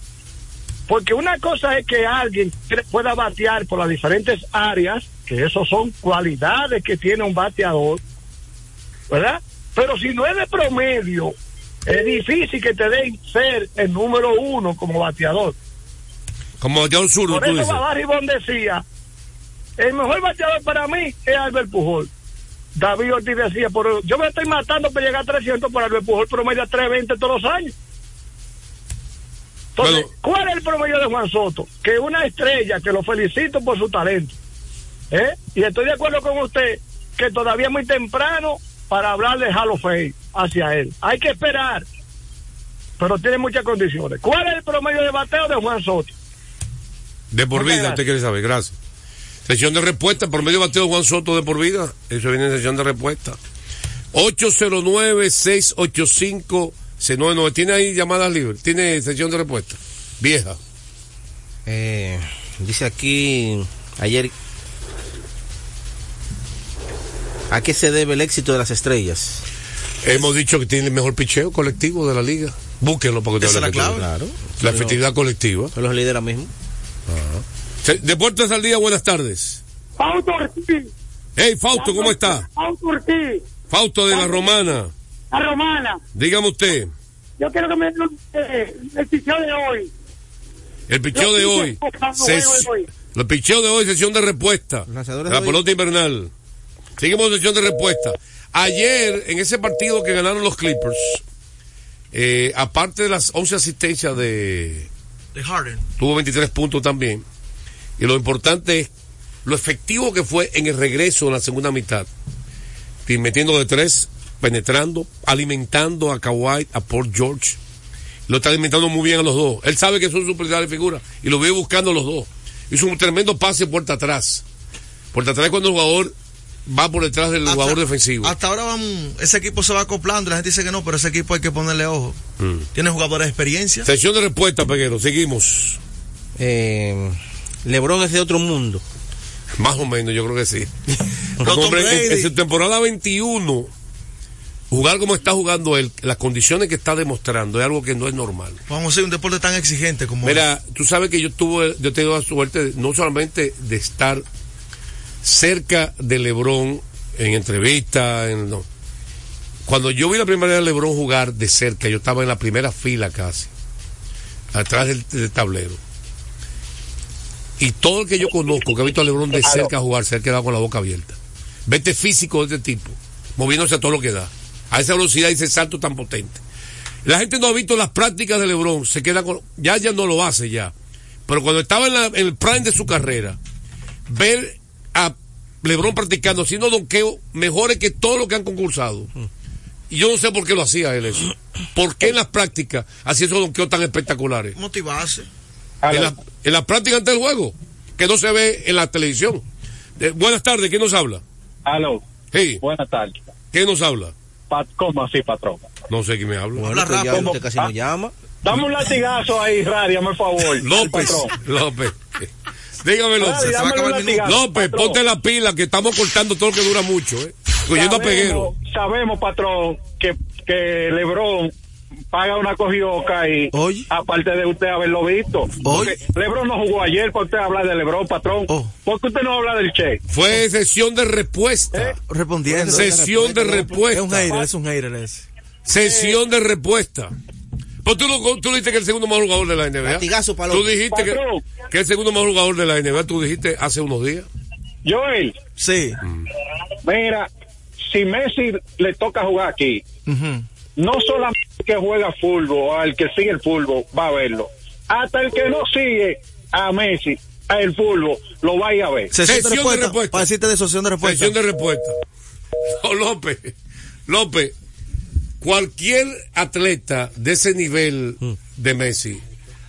Porque una cosa es que alguien pueda batear por las diferentes áreas, que eso son cualidades que tiene un bateador, ¿verdad? Pero si no es de promedio, es difícil que te den ser el número uno como bateador. Como bateador zurdo, Por eso dices. Babar Ribón decía, el mejor bateador para mí es Albert Pujol. David Ortiz decía, pero yo me estoy matando para llegar a 300 por Albert Pujol promedio 320 todos los años. Entonces, ¿cuál es el promedio de Juan Soto? Que una estrella, que lo felicito por su talento. ¿eh? Y estoy de acuerdo con usted que todavía es muy temprano para hablar de Hall of Fame hacia él. Hay que esperar, pero tiene muchas condiciones. ¿Cuál es el promedio de bateo de Juan Soto? De por Muchas vida, usted quiere saber, gracias. Sesión de respuesta, por medio bateo Juan Soto de por vida. Eso viene en sesión de respuesta. 809-685-C99. ¿Tiene ahí llamadas libres? ¿Tiene sesión de respuesta? Vieja. Eh, dice aquí ayer ¿A qué se debe el éxito de las estrellas? Hemos dicho que tiene el mejor picheo colectivo de la liga. Búsquenlo para que es la hable clave. Claro. La efectividad colectiva. Son los líderes mismos. Se- Deportes al día, buenas tardes. Fausto Ortiz. Hey, Fausto, ¿cómo está? Fausto Ortiz. Fausto de la Romana. La romana. Dígame usted, Yo quiero que me den eh, el picheo de hoy. el picheo de hoy. El picheo de hoy, sesión de respuesta. La pelota invernal. Seguimos sesión de respuesta. Ayer, en ese partido que ganaron los Clippers, eh, aparte de las 11 asistencias de, De Harden. tuvo 23 puntos también. Y lo importante es lo efectivo que fue en el regreso en la segunda mitad. Y metiendo de tres, penetrando, alimentando a Kawhi, a Paul George. Lo está alimentando muy bien a los dos. Él sabe que son sus principales figuras y lo vive buscando a los dos. Hizo un tremendo pase puerta atrás. Puerta atrás cuando el jugador va por detrás del jugador defensivo. Hasta ahora vamos, ese equipo se va acoplando, la gente dice que no, pero ese equipo hay que ponerle ojo. Mm. Tiene jugadores de experiencia. Sesión de respuesta, Peguero. Seguimos. Eh, Lebron es de otro mundo. Más o menos, yo creo que sí. [laughs] Hombre, en su temporada 21, jugar como está jugando él, las condiciones que está demostrando es algo que no es normal. Vamos a hacer un deporte tan exigente como Mira, tú sabes que yo tuve, yo he tenido la suerte de- no solamente de estar cerca de Lebron en entrevistas, en, no. cuando yo vi la primera vez a Lebron jugar de cerca, yo estaba en la primera fila casi, atrás del, del tablero. Y todo el que yo conozco que ha visto a Lebron de cerca jugar se ha quedado con la boca abierta. Vete físico de este tipo, moviéndose a todo lo que da, a esa velocidad y ese salto tan potente. La gente no ha visto las prácticas de LeBron, se queda con. Ya, ya no lo hace ya. Pero cuando estaba en, la- en el prime de su carrera, ver a LeBron practicando, haciendo donqueo mejores que todos los que han concursado. Y yo no sé por qué lo hacía él eso. ¿Por qué en las prácticas hacía esos donqueos tan espectaculares? motivarse. En la, en la práctica ante el juego, que no se ve en la televisión. Eh, buenas tardes, ¿quién nos habla? Aló. Sí. Buenas tardes. ¿Quién nos habla? Pat, ¿Cómo así, patrón? No sé quién me habla. Bueno, pues ya usted casi nos llama. Dame un latigazo ahí, radio, por favor. [laughs] López, Patrón. López. Dígame, López. López, patrón. ponte la pila que estamos cortando todo lo que dura mucho, ¿eh? Cogiendo a Peguero. Sabemos, sabemos, patrón, que, que Lebron paga una cogioca y aparte de usted haberlo visto. Porque Lebron no jugó ayer para usted hablar de Lebron, patrón. ¿Por qué usted no habla del Che? Fue sesión de respuesta. Respondiendo. Sesión de respuesta. Es un hater, es un hater ese. Sesión de respuesta. Pues tú, lo- tú dijiste que el segundo mejor jugador de la NBA. Tú dijiste que, que el segundo mejor jugador de la NBA. Tú dijiste hace unos días. Joel, Sí. mira, si Messi le toca jugar aquí, Ujú. No solamente que juega fútbol, al que sigue el fútbol, va a verlo. Hasta el que no sigue a Messi, a el fútbol, lo va a ir a ver. Sesión, Sesión de de respuesta. respuesta. Para decirte de sesión de respuesta. Sesión de respuesta. No, López, López, cualquier atleta de ese nivel de Messi,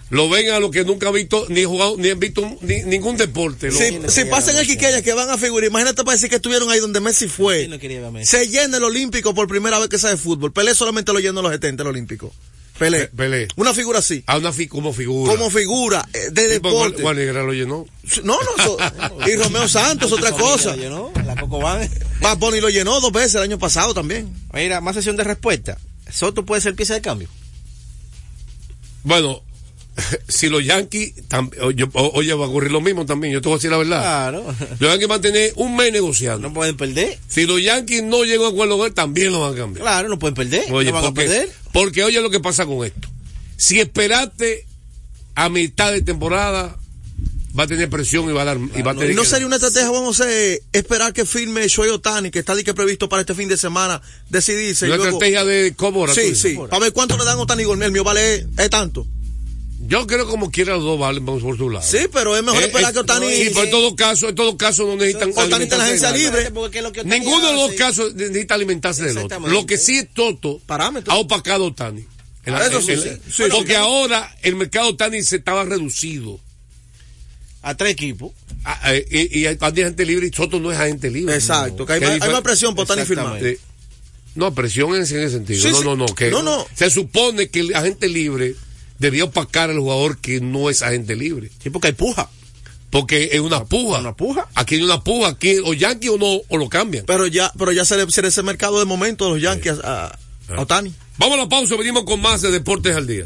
lo ven a lo que nunca ha visto, ni jugado, ni han visto ni- ningún deporte. lo- Si, si pasan el Quiqueya que van a figurar, imagínate para decir que estuvieron ahí donde Messi fue. Se llena el Olímpico por primera vez que sabe fútbol. Pelé solamente lo llenó en los 70 el Olímpico. Pelé. Pelé. Una figura así. A una fi- como figura. Como figura eh, de Sí, Juan- deporte. Juan Negra lo llenó. No, no, so- y Romeo [laughs] Santos, otra cosa. La Coco Band. [laughs] Bad Bunny lo llenó dos veces el año pasado también. Mira, más sesión de respuesta. Soto puede ser pieza de cambio. Bueno, [laughs] si los Yankees, tam- oye, va a ocurrir lo mismo también, yo te voy a decir la verdad. Claro. Los Yankees van a tener un mes negociando. No pueden perder. Si los Yankees no llegan a acuerdo con él, también lo van a cambiar. Claro, no pueden perder. Oye, no van porque, a perder. porque oye lo que pasa con esto. Si esperaste a mitad de temporada, va a tener presión y va a dar. y va a tener ¿Y no sería una estrategia, Juan José, esperar que firme Shohei Otani, que está que previsto para este fin de semana, decidirse? Una luego- estrategia de Cobora. Sí, sí. Para ver cuánto le dan Otani Gourmet. El mío vale es tanto. Yo creo como quiera los dos valen vamos por su lado. Sí, pero es mejor Eh, esperar eh, que Otani. Sí, pero en todo caso, en todo caso no necesitan. Otani está en la agencia libre. Ninguno de los dos casos necesita alimentarse del otro. Lo que sí es Toto ha opacado a Otani. En la- Eso sí, sí. Sí, porque sí. ahora el mercado Otani se estaba reducido. A tres equipos. Ah, eh, y, y hay gente libre y Soto no es agente libre. Exacto, que hay hay más presión por Otani firmar. Eh, No, presión en ese sentido. Sí, no, sí. no, no, que No, no. Se supone que el agente libre debía opacar al jugador que no es agente libre. Sí, porque hay puja. Porque es una puja. Una puja. Aquí hay una puja. Aquí o Yankee o no, o lo cambian. Pero ya, pero ya se le le- ese mercado de momento de los Yankees a, a Otani. Vamos a la pausa, venimos con más de Deportes al Día.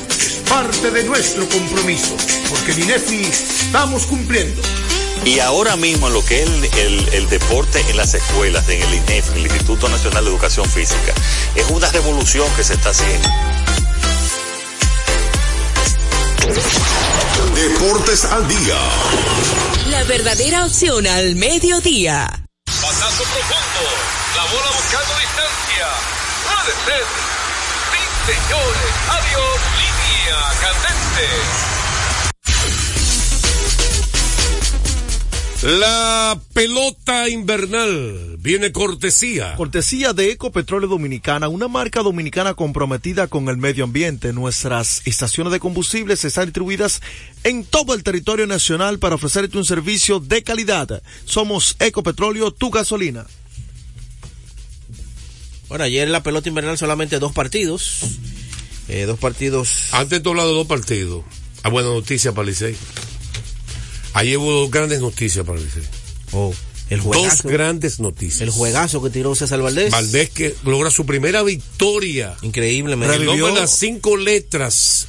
parte de nuestro compromiso, porque en INEFI estamos cumpliendo. Y ahora mismo en lo que es el, el- el deporte en las escuelas, en el INEF, el Instituto Nacional de Educación Física, es una revolución que se está haciendo. Deportes al día. La verdadera opción al mediodía. Pasazo profundo. La bola buscando distancia. Puede ser. Señores. Adiós. Línea candente. La pelota invernal viene cortesía. Cortesía de Ecopetróleo Dominicana, una marca dominicana comprometida con el medio ambiente. Nuestras estaciones de combustibles están distribuidas en todo el territorio nacional para ofrecerte un servicio de calidad. Somos Ecopetróleo, tu gasolina. Bueno, ayer en la pelota invernal solamente dos partidos. Eh, dos partidos. Antes de hablar de dos partidos. Ah, buena noticia para Licey. Ayer hubo dos grandes noticias para Licey. Oh, el Dos juegazo. grandes noticias. El juegazo que tiró César Valdés. Valdés que logra su primera victoria. Increíble, nombre de las cinco letras.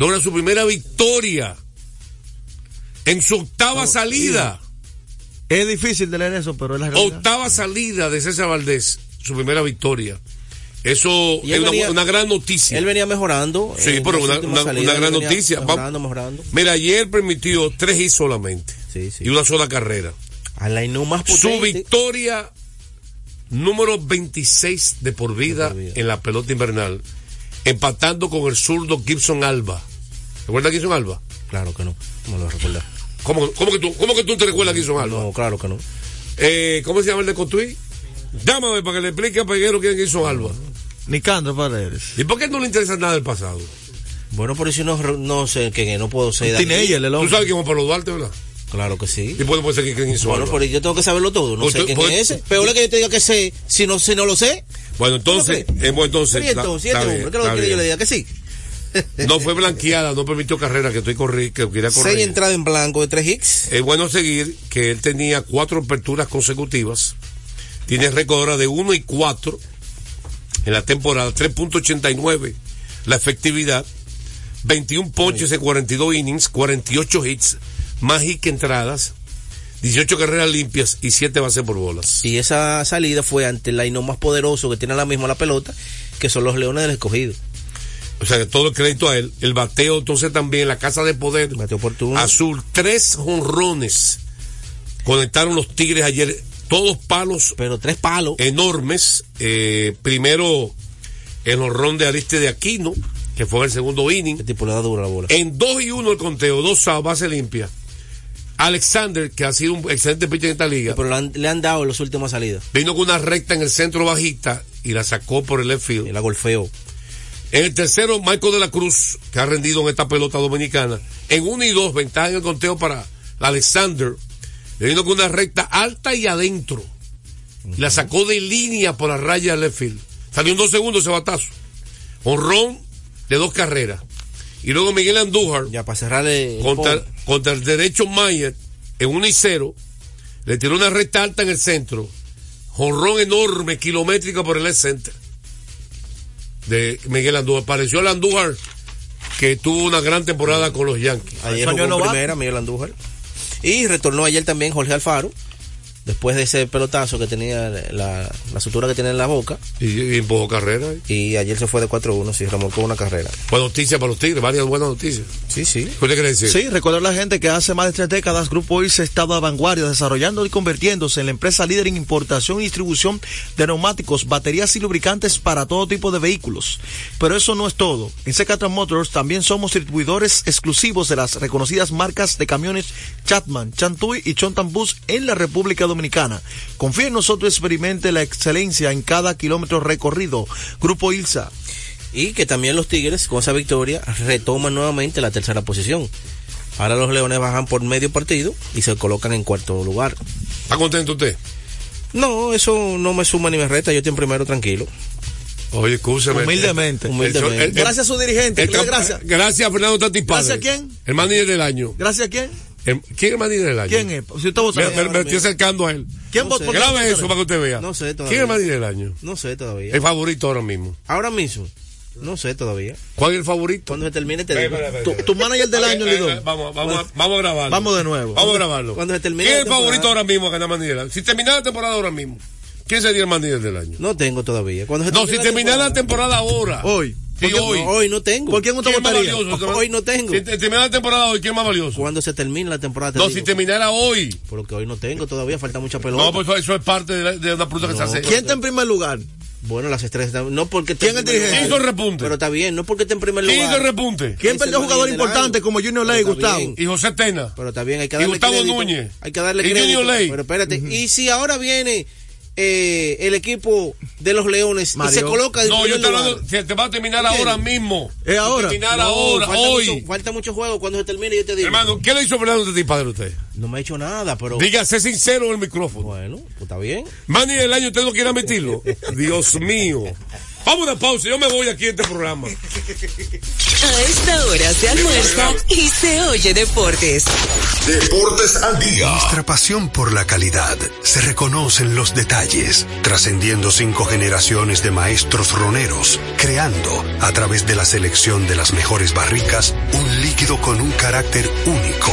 Logra su primera victoria. En su octava salida. Es difícil de leer eso, pero es la realidad. Octava salida de César Valdés. Su primera victoria. Eso es una, venía- una gran noticia. Él venía mejorando. Sí, en pero una, una- gran noticia. Mejorando, mejorando. Mira, ayer permitió tres hits solamente. Y una sola carrera. A la no más Su victoria número 26 de por vida, en la pelota invernal, empatando con el zurdo Gibson Alba. ¿Recuerdas a Gibson Alba? Claro que no, no lo recuerdo. ¿Cómo, cómo que tú, cómo que tú te recuerdas a Gibson Alba? No, claro que no. Eh, ¿Cómo se llama el de Cotuí? Llámame para que le explique a Peguero quién Gibson Alba. Nicandro Paredes. ¿Y por qué no le interesa nada del pasado? Bueno, por eso no, no sé, que no puedo ser. de aquí. Tú sabes quién es Pablo Duarte, ¿verdad? Claro que sí. ¿Y puede, puede ser que quién hizo Bueno, Alba? pero yo tengo que saberlo todo. No sé quién es ese. Peor es que yo te diga que sé. Si no, si no lo sé. Bueno, entonces, eh, bueno, entonces, ¿Y entonces? ¿Y está este hombre? ¿Qué es lo está que yo le diga que sí? [laughs] No fue blanqueada, no permitió carrera, que estoy corri que quería correr. Seis entradas en blanco de tres hits. Es bueno seguir que él tenía cuatro aperturas consecutivas. Tiene récord ahora de 1 y 4 en la temporada, 3.89 la efectividad, 21 ponches en 42 innings, 48 hits, más hits que entradas, 18 carreras limpias y 7 bases por bolas. Y esa salida fue ante el line más poderoso que tiene ahora mismo la pelota, que son los Leones del Escogido. O sea, que todo el crédito a él. El bateo, entonces también, la casa de poder. Azul, tres jonrones. Conectaron los Tigres ayer, todos palos. Pero tres palos. Enormes. Eh, primero, el jonrón de Ariste de Aquino, que fue en el segundo inning. tipo le da duro la bola. En 2 y 1 el conteo, dos a base limpia. Alexander, que ha sido un excelente pitcher en esta liga. Pero le han, le han dado en las últimas salidas. Vino con una recta en el centro bajista y la sacó por el left field. Y la golfeó. En el tercero, Michael de la Cruz, que ha rendido en esta pelota dominicana. En uno y dos, ventaja en el conteo para Alexander. Le vino con una recta alta y adentro. La sacó de línea por la raya del left field. Salió en dos segundos ese batazo. Honrón de dos carreras. Y luego Miguel Andújar. Ya, para cerrarle. el Contra, el derecho Mayer, en 1 y 0. Le tiró una recta alta en el centro. Jonrón enorme, kilométrica por el left center. De Miguel Andújar. Pareció el Andújar que tuvo una gran temporada con los Yankees. Ayer jugó primera, Miguel Andújar. Y retornó ayer también Jorge Alfaro. Después de ese pelotazo que tenía la, la sutura que tiene en la boca. Y, y empujó carrera. Y ayer se fue de 4-1, sí, remolcó una carrera. Buena noticia para los Tigres, varias buenas noticias. Sí, sí. ¿Qué quiere decir? Sí, recordar a la gente que hace más de tres décadas Grupo IRSA ha estado a vanguardia desarrollando y convirtiéndose en la empresa líder en importación y distribución de neumáticos, baterías y lubricantes para todo tipo de vehículos. Pero eso no es todo. En Secatra Motors también somos distribuidores exclusivos de las reconocidas marcas de camiones Chatman, Chantuy y Chontan Bus en la República Dominicana. Confía en nosotros experimente la excelencia en cada kilómetro recorrido. Grupo ILSA. Y que también los Tigres, con esa victoria, retoman nuevamente la tercera posición. Ahora los Leones bajan por medio partido y se colocan en cuarto lugar. ¿Está contento usted? No, eso no me suma ni me resta. Yo estoy en primero tranquilo. Oye, escúchame. Humildemente. Humildemente. El- el- Gracias a su dirigente. gracias. Gracias a Fernando Tatis Padre. ¿Gracias a quién? El manager del año. ¿Gracias a quién? El- ¿Quién es el manager del año? ¿Quién es? Si usted vota- Me, me- me estoy acercando a él. ¿Quién No votó Grabe eso para que usted vea. No sé todavía. ¿Quién es el manager del año? No sé todavía. El favorito ahora mismo. Ahora mismo. No sé todavía. ¿Cuál es el favorito? Cuando se termine te Espera, digo. Tu, manager del año, Lidón. Vamos, vamos, a- vamos a grabarlo. Vamos de nuevo. Vamos a grabarlo. Cuando se termine ¿Quién es el favorito ahora mismo a ganar Manila? Si terminara la temporada ahora mismo, ¿quién sería el manager del año? No tengo todavía. Cuando se No, si terminara la temporada ahora. Hoy. Sí, ¿Por qué- hoy. no, hoy no tengo. ¿Por quién usted ¿Quién es más votaría? valioso? Hoy no tengo. Si te- terminara la temporada hoy, ¿quién es más valioso? Cuando se termine la temporada te No, digo. si terminara hoy. Porque hoy no tengo todavía, falta mucha pelota. No, pues eso es parte de, la- de una pregunta que se No, hace. ¿Quién está en primer lugar? Bueno, las estrellas. No porque ¿Quién es dirigente? ¿Quién lugar. hizo el repunte? Pero está bien, no porque esté en primer ¿Quién lugar. hizo el repunte? ¿Quién Es perdió el jugador manager del importante año. como Junior Ley, está Gustavo? bien. Y José Tena. Pero está bien, hay que Y darle Gustavo crédito. Núñez. Hay que darle Y crédito. Junior Ley. Pero espérate, y si ahora viene eh, el equipo de los Leones y se coloca en No, yo primer estoy lugar. hablando, si te va a terminar ahora mismo. ¿Es ahora? Terminar No, ahora, falta hoy. Mucho, falta mucho juego. Cuando se termine, yo te digo. Hermano, ¿qué le hizo Fernando Tati padre a usted? No me ha hecho nada, pero. Dígase sincero en el micrófono. Bueno, pues está bien. Manny del año, ¿usted no quiere admitirlo? [laughs] Dios mío. Vamos a una pausa, yo me voy aquí en este programa. A esta hora se almuerza y se oye deportes. Deportes al día. Nuestra pasión por la calidad se reconoce en los detalles, trascendiendo cinco generaciones de maestros roneros, creando, a través de la selección de las mejores barricas, un líquido con un carácter único,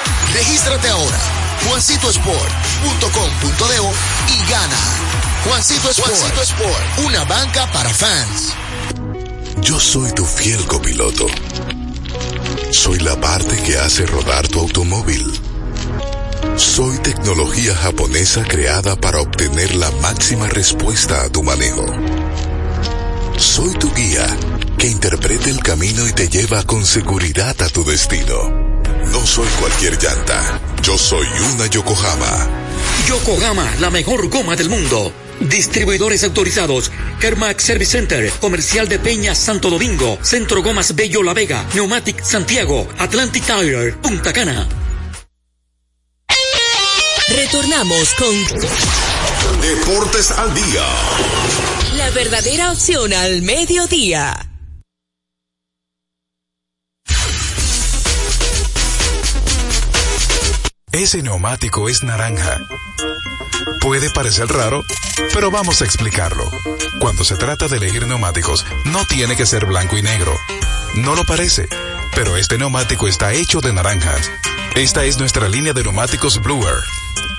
Regístrate ahora, juancitosport.com.de y gana. Juancito Sport, Juancito Sport, una banca para fans. Yo soy tu fiel copiloto. Soy la parte que hace rodar tu automóvil. Soy tecnología japonesa creada para obtener la máxima respuesta a tu manejo. Soy tu guía que interpreta el camino y te lleva con seguridad a tu destino. No soy cualquier llanta. Yo soy una Yokohama. Yokohama, la mejor goma del mundo. Distribuidores autorizados. Kermac Service Center, Comercial de Peña Santo Domingo, Centro Gomas Bello La Vega, Neumatic Santiago, Atlantic Tire, Punta Cana. Retornamos con Deportes al día. la verdadera opción al mediodía. Ese neumático es naranja. Puede parecer raro, pero vamos a explicarlo. Cuando se trata de elegir neumáticos, no tiene que ser blanco y negro. No lo parece, pero este neumático está hecho de naranja. Esta es nuestra línea de neumáticos Bluer.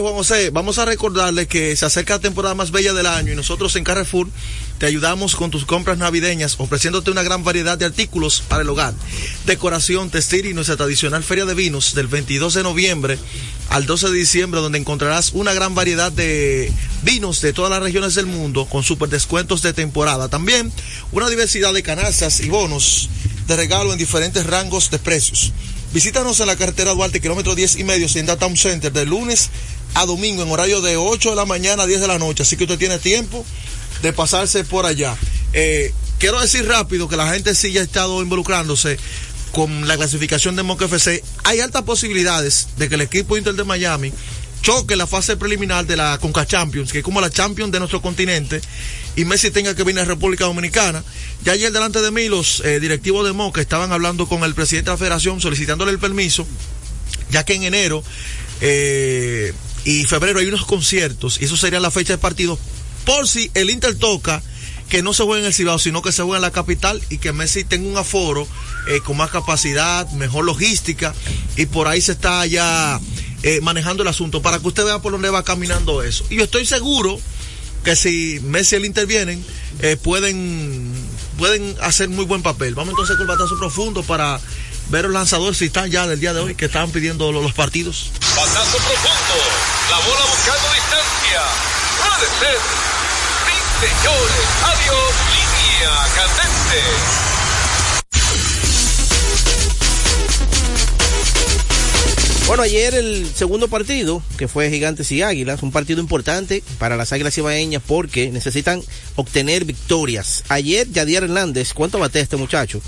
Juan José, vamos a recordarle que se acerca la temporada más bella del año y nosotros en Carrefour te ayudamos con tus compras navideñas ofreciéndote una gran variedad de artículos para el hogar, decoración, textil y nuestra tradicional feria de vinos del 22 de noviembre al 12 de diciembre donde encontrarás una gran variedad de vinos de todas las regiones del mundo con super descuentos de temporada. También una diversidad de canastas y bonos de regalo en diferentes rangos de precios. Visítanos en la carretera Duarte, kilómetro 10 y medio, Hacienda Town Center, de lunes a domingo, en horario de 8 de la mañana a 10 de la noche. Así que usted tiene tiempo de pasarse por allá. Eh, quiero decir rápido que la gente sí ya ha estado involucrándose con la clasificación de Moca FC, hay altas posibilidades de que el equipo Inter de Miami choque la fase preliminar de la Conca Champions, que es como la Champions de nuestro continente, y Messi tenga que venir a República Dominicana. Ya ayer delante de mí los eh, directivos de Moca estaban hablando con el presidente de la federación solicitándole el permiso, ya que en enero eh, y febrero hay unos conciertos, y eso sería la fecha de partido, por si el Inter toca que no se juegue en el Cibao, sino que se juegue en la capital y que Messi tenga un aforo eh, con más capacidad, mejor logística, y por ahí se está ya eh, manejando el asunto, para que usted vea por dónde va caminando eso. Y yo estoy seguro que si Messi y él intervienen, eh, pueden, pueden hacer muy buen papel. Vamos entonces con el batazo profundo para ver los lanzadores si están ya del día de hoy, que estaban pidiendo los, los partidos. Batazo profundo. La bola buscando distancia. Puede ser. Sí, señores. Adiós. Línea candente. Bueno, ayer el segundo partido, que fue Gigantes y Águilas, un partido importante para las Águilas Ibaeñas porque necesitan obtener victorias. Ayer Yadier Hernández, ¿cuánto batea este muchacho?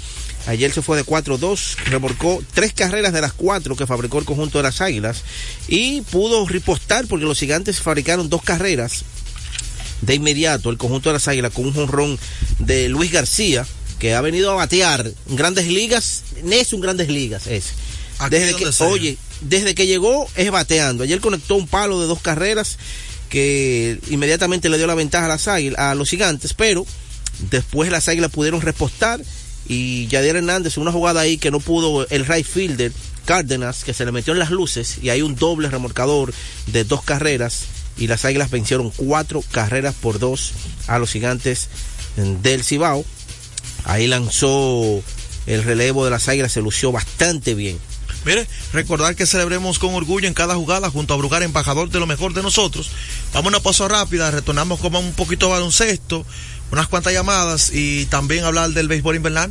Ayer se fue de 4-2, remorcó tres carreras de las cuatro que fabricó el conjunto de las Águilas y pudo ripostar porque los gigantes fabricaron dos carreras de inmediato el conjunto de las Águilas con un jonrón de Luis García que ha venido a batear en grandes ligas, es un grandes ligas. Aquí Desde que, sea. oye, desde que llegó es bateando. Ayer conectó un palo de dos carreras que inmediatamente le dio la ventaja a las águilas, a los gigantes, pero después las águilas pudieron repostar y Yadier Hernández, una jugada ahí que no pudo el right fielder Cárdenas, que se le metió en las luces y hay un doble remolcador de dos carreras y las águilas vencieron cuatro carreras por dos a los gigantes del Cibao. Ahí lanzó el relevo de las águilas, se lució bastante bien. Mire, recordar que celebremos con orgullo en cada jugada junto a Brugar, embajador de lo mejor de nosotros. Vamos a una pausa rápida, retornamos como un poquito baloncesto, unas cuantas llamadas y también hablar del béisbol invernal.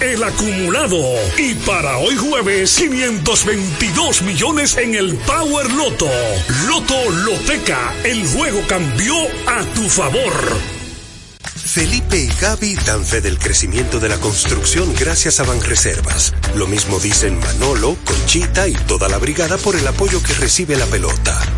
el acumulado. Y para hoy jueves, 522 millones en el Power Loto. Loto Loteca, el juego cambió a tu favor. Felipe y Gaby dan fe del crecimiento de la construcción gracias a Banreservas. Lo mismo dicen Manolo, Conchita y toda la brigada por el apoyo que recibe la pelota.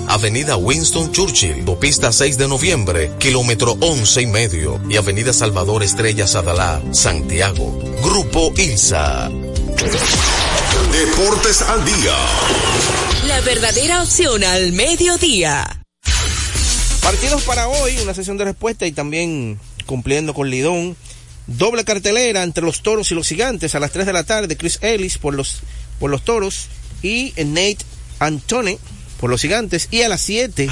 Avenida Winston Churchill, Pista 6 de noviembre, kilómetro 11 y medio y Avenida Salvador Estrella Sadalá, Santiago. Grupo ILSA. Deportes al día. La verdadera opción al mediodía. Partidos para hoy, una sesión de respuesta y también cumpliendo con Lidón. Doble cartelera entre los toros y los gigantes a las 3 de la tarde. Chris Ellis por los, por los toros y Nate Antone por los gigantes. Y a las 7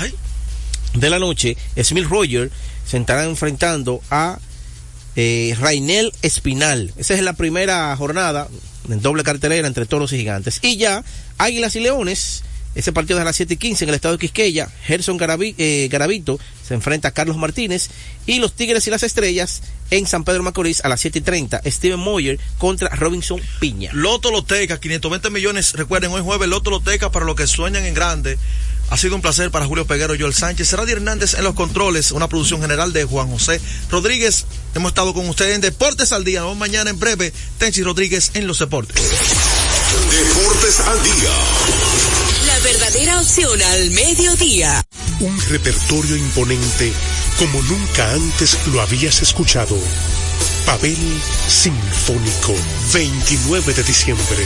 de la noche, Smith Roger se estará enfrentando a eh, Rainel Espinal. Esa es la primera jornada en doble cartelera entre toros y gigantes. Y ya, Águilas y Leones. Ese partido es a las 7 y 15 en el estado de Quisqueya. Gerson Garavi- eh, Garavito se enfrenta a Carlos Martínez. Y los Tigres y las Estrellas en San Pedro Macorís a las 7 y 30. Steven Moyer contra Robinson Piña. Loto Loteca, 520 millones. Recuerden, hoy jueves Loto Loteca para los que sueñan en grande. Ha sido un placer para Julio Peguero, Joel Sánchez, Seradi Hernández en los controles, una producción general de Juan José Rodríguez. Hemos estado con ustedes en Deportes al Día. Nos vemos mañana en breve. Tenchi Rodríguez en los deportes. Deportes al Día. Verdadera opción al mediodía. Un repertorio imponente como nunca antes lo habías escuchado. Pavel Sinfónico, 29 de diciembre,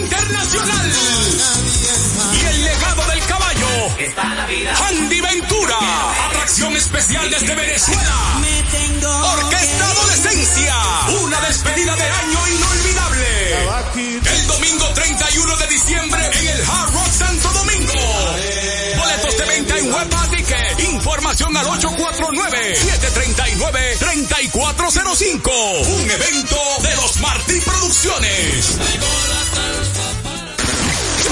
Internacional. Y el legado del caballo. Andy Ventura. Atracción especial desde Venezuela. Orquesta Adolescencia. Una despedida de año inolvidable. El domingo 31 de diciembre en el Hard Rock Santo Domingo. Boletos de venta en Ticket. Información al 849-739-3405. Un evento de los Martí Producciones.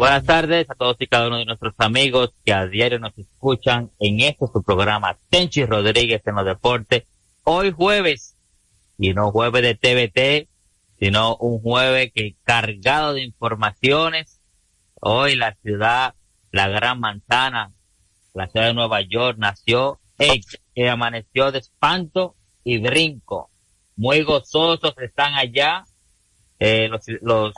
Buenas tardes a todos y cada uno de nuestros amigos que a diario nos escuchan en este su programa Tenchi Rodríguez en los deportes. Hoy jueves, y no jueves de TVT, sino un jueves que cargado de informaciones. Hoy la ciudad, la gran manzana, la ciudad de Nueva York nació, eh, que amaneció de espanto y brinco. Muy gozosos están allá, eh, los, los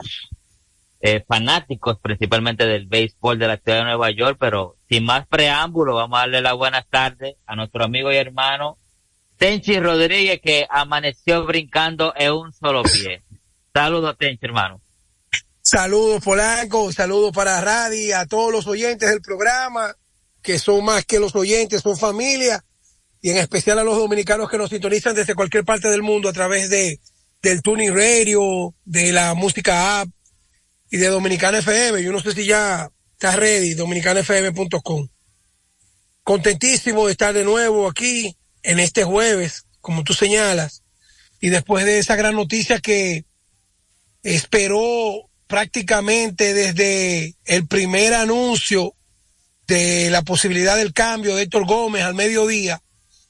eh, fanáticos principalmente del béisbol de la ciudad de Nueva York, pero sin más preámbulo, vamos a darle la buenas tardes a nuestro amigo y hermano Tenchi Rodríguez que amaneció brincando en un solo pie. Saludos Tenchi, hermano. Saludos Polanco, saludos para Radi, a todos los oyentes del programa, que son más que los oyentes, son familia, y en especial a los dominicanos que nos sintonizan desde cualquier parte del mundo a través de del Tuning Radio, de la música app y de Dominicana FM. Yo no sé si ya está ready, dominicanafm.com. Contentísimo de estar de nuevo aquí en este jueves, como tú señalas, y después de esa gran noticia que esperó prácticamente desde el primer anuncio de la posibilidad del cambio de Héctor Gómez al mediodía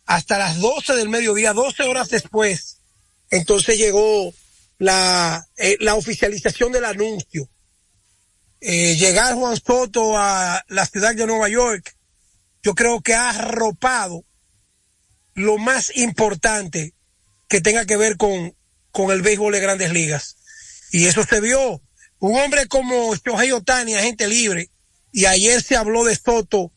hasta las 12 del mediodía, 12 horas después, entonces llegó la, eh, la oficialización del anuncio. Eh, llegar Juan Soto a la ciudad de Nueva York, yo creo que ha arropado lo más importante que tenga que ver con, con el béisbol de grandes ligas. Y eso se vio. Un hombre como Shohei Otani, agente libre, y ayer se habló de Soto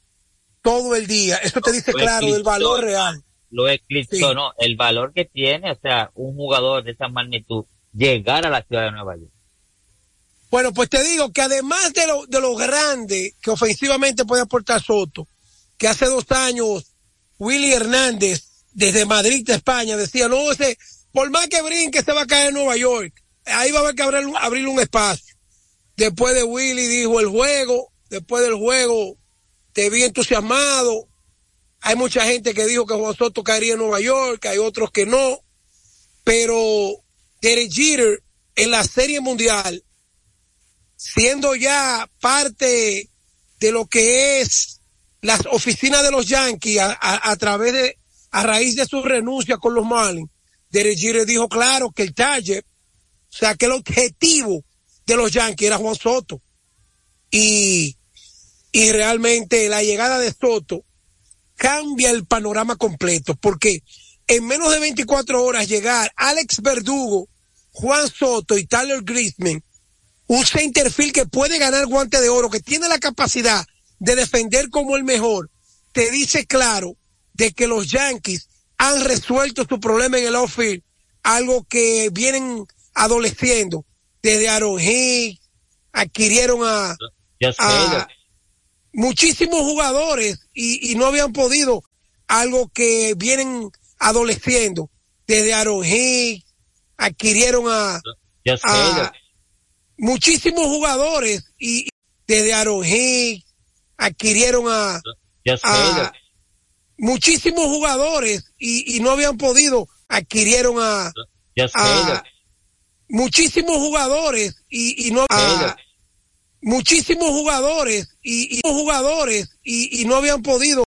todo el día. Eso te dice Lo claro del valor real. Lo eclipsó, ¿no? El valor que tiene, o sea, un jugador de esa magnitud, llegar a la ciudad de Nueva York. Bueno, pues te digo que además de lo, de lo grande que ofensivamente puede aportar Soto, que hace dos años Willy Hernández desde Madrid, España, decía, no, ese, por más que brinque, se va a caer en Nueva York. Ahí va a haber que abrir, abrir un espacio. Después de Willy dijo el juego, después del juego te vi entusiasmado. Hay mucha gente que dijo que Juan Soto caería en Nueva York, hay otros que no. Pero Derek Jeter en la Serie Mundial, siendo ya parte de lo que es las oficinas de los Yankees a, través de, a raíz de su renuncia con los Marlins, Derek Jeter dijo claro que el target, o sea, que el objetivo de los Yankees era Juan Soto. Y, y realmente la llegada de Soto cambia el panorama completo, porque en menos de 24 horas llegar Alex Verdugo, Juan Soto y Tyler Grisman, un centerfield que puede ganar guante de oro, que tiene la capacidad de defender como el mejor, te dice claro de que los Yankees han resuelto su problema en el outfield, algo que vienen adoleciendo desde Aaron Hicks, adquirieron a, muchísimos jugadores y, y no habían podido, algo que vienen adoleciendo desde Aaron Hicks, adquirieron a, a muchísimos jugadores y y desde Aaron adquirieron a, muchísimos jugadores y, y no habían podido adquirieron a muchísimos jugadores y, y no a muchísimos jugadores y, y jugadores y, y no habían podido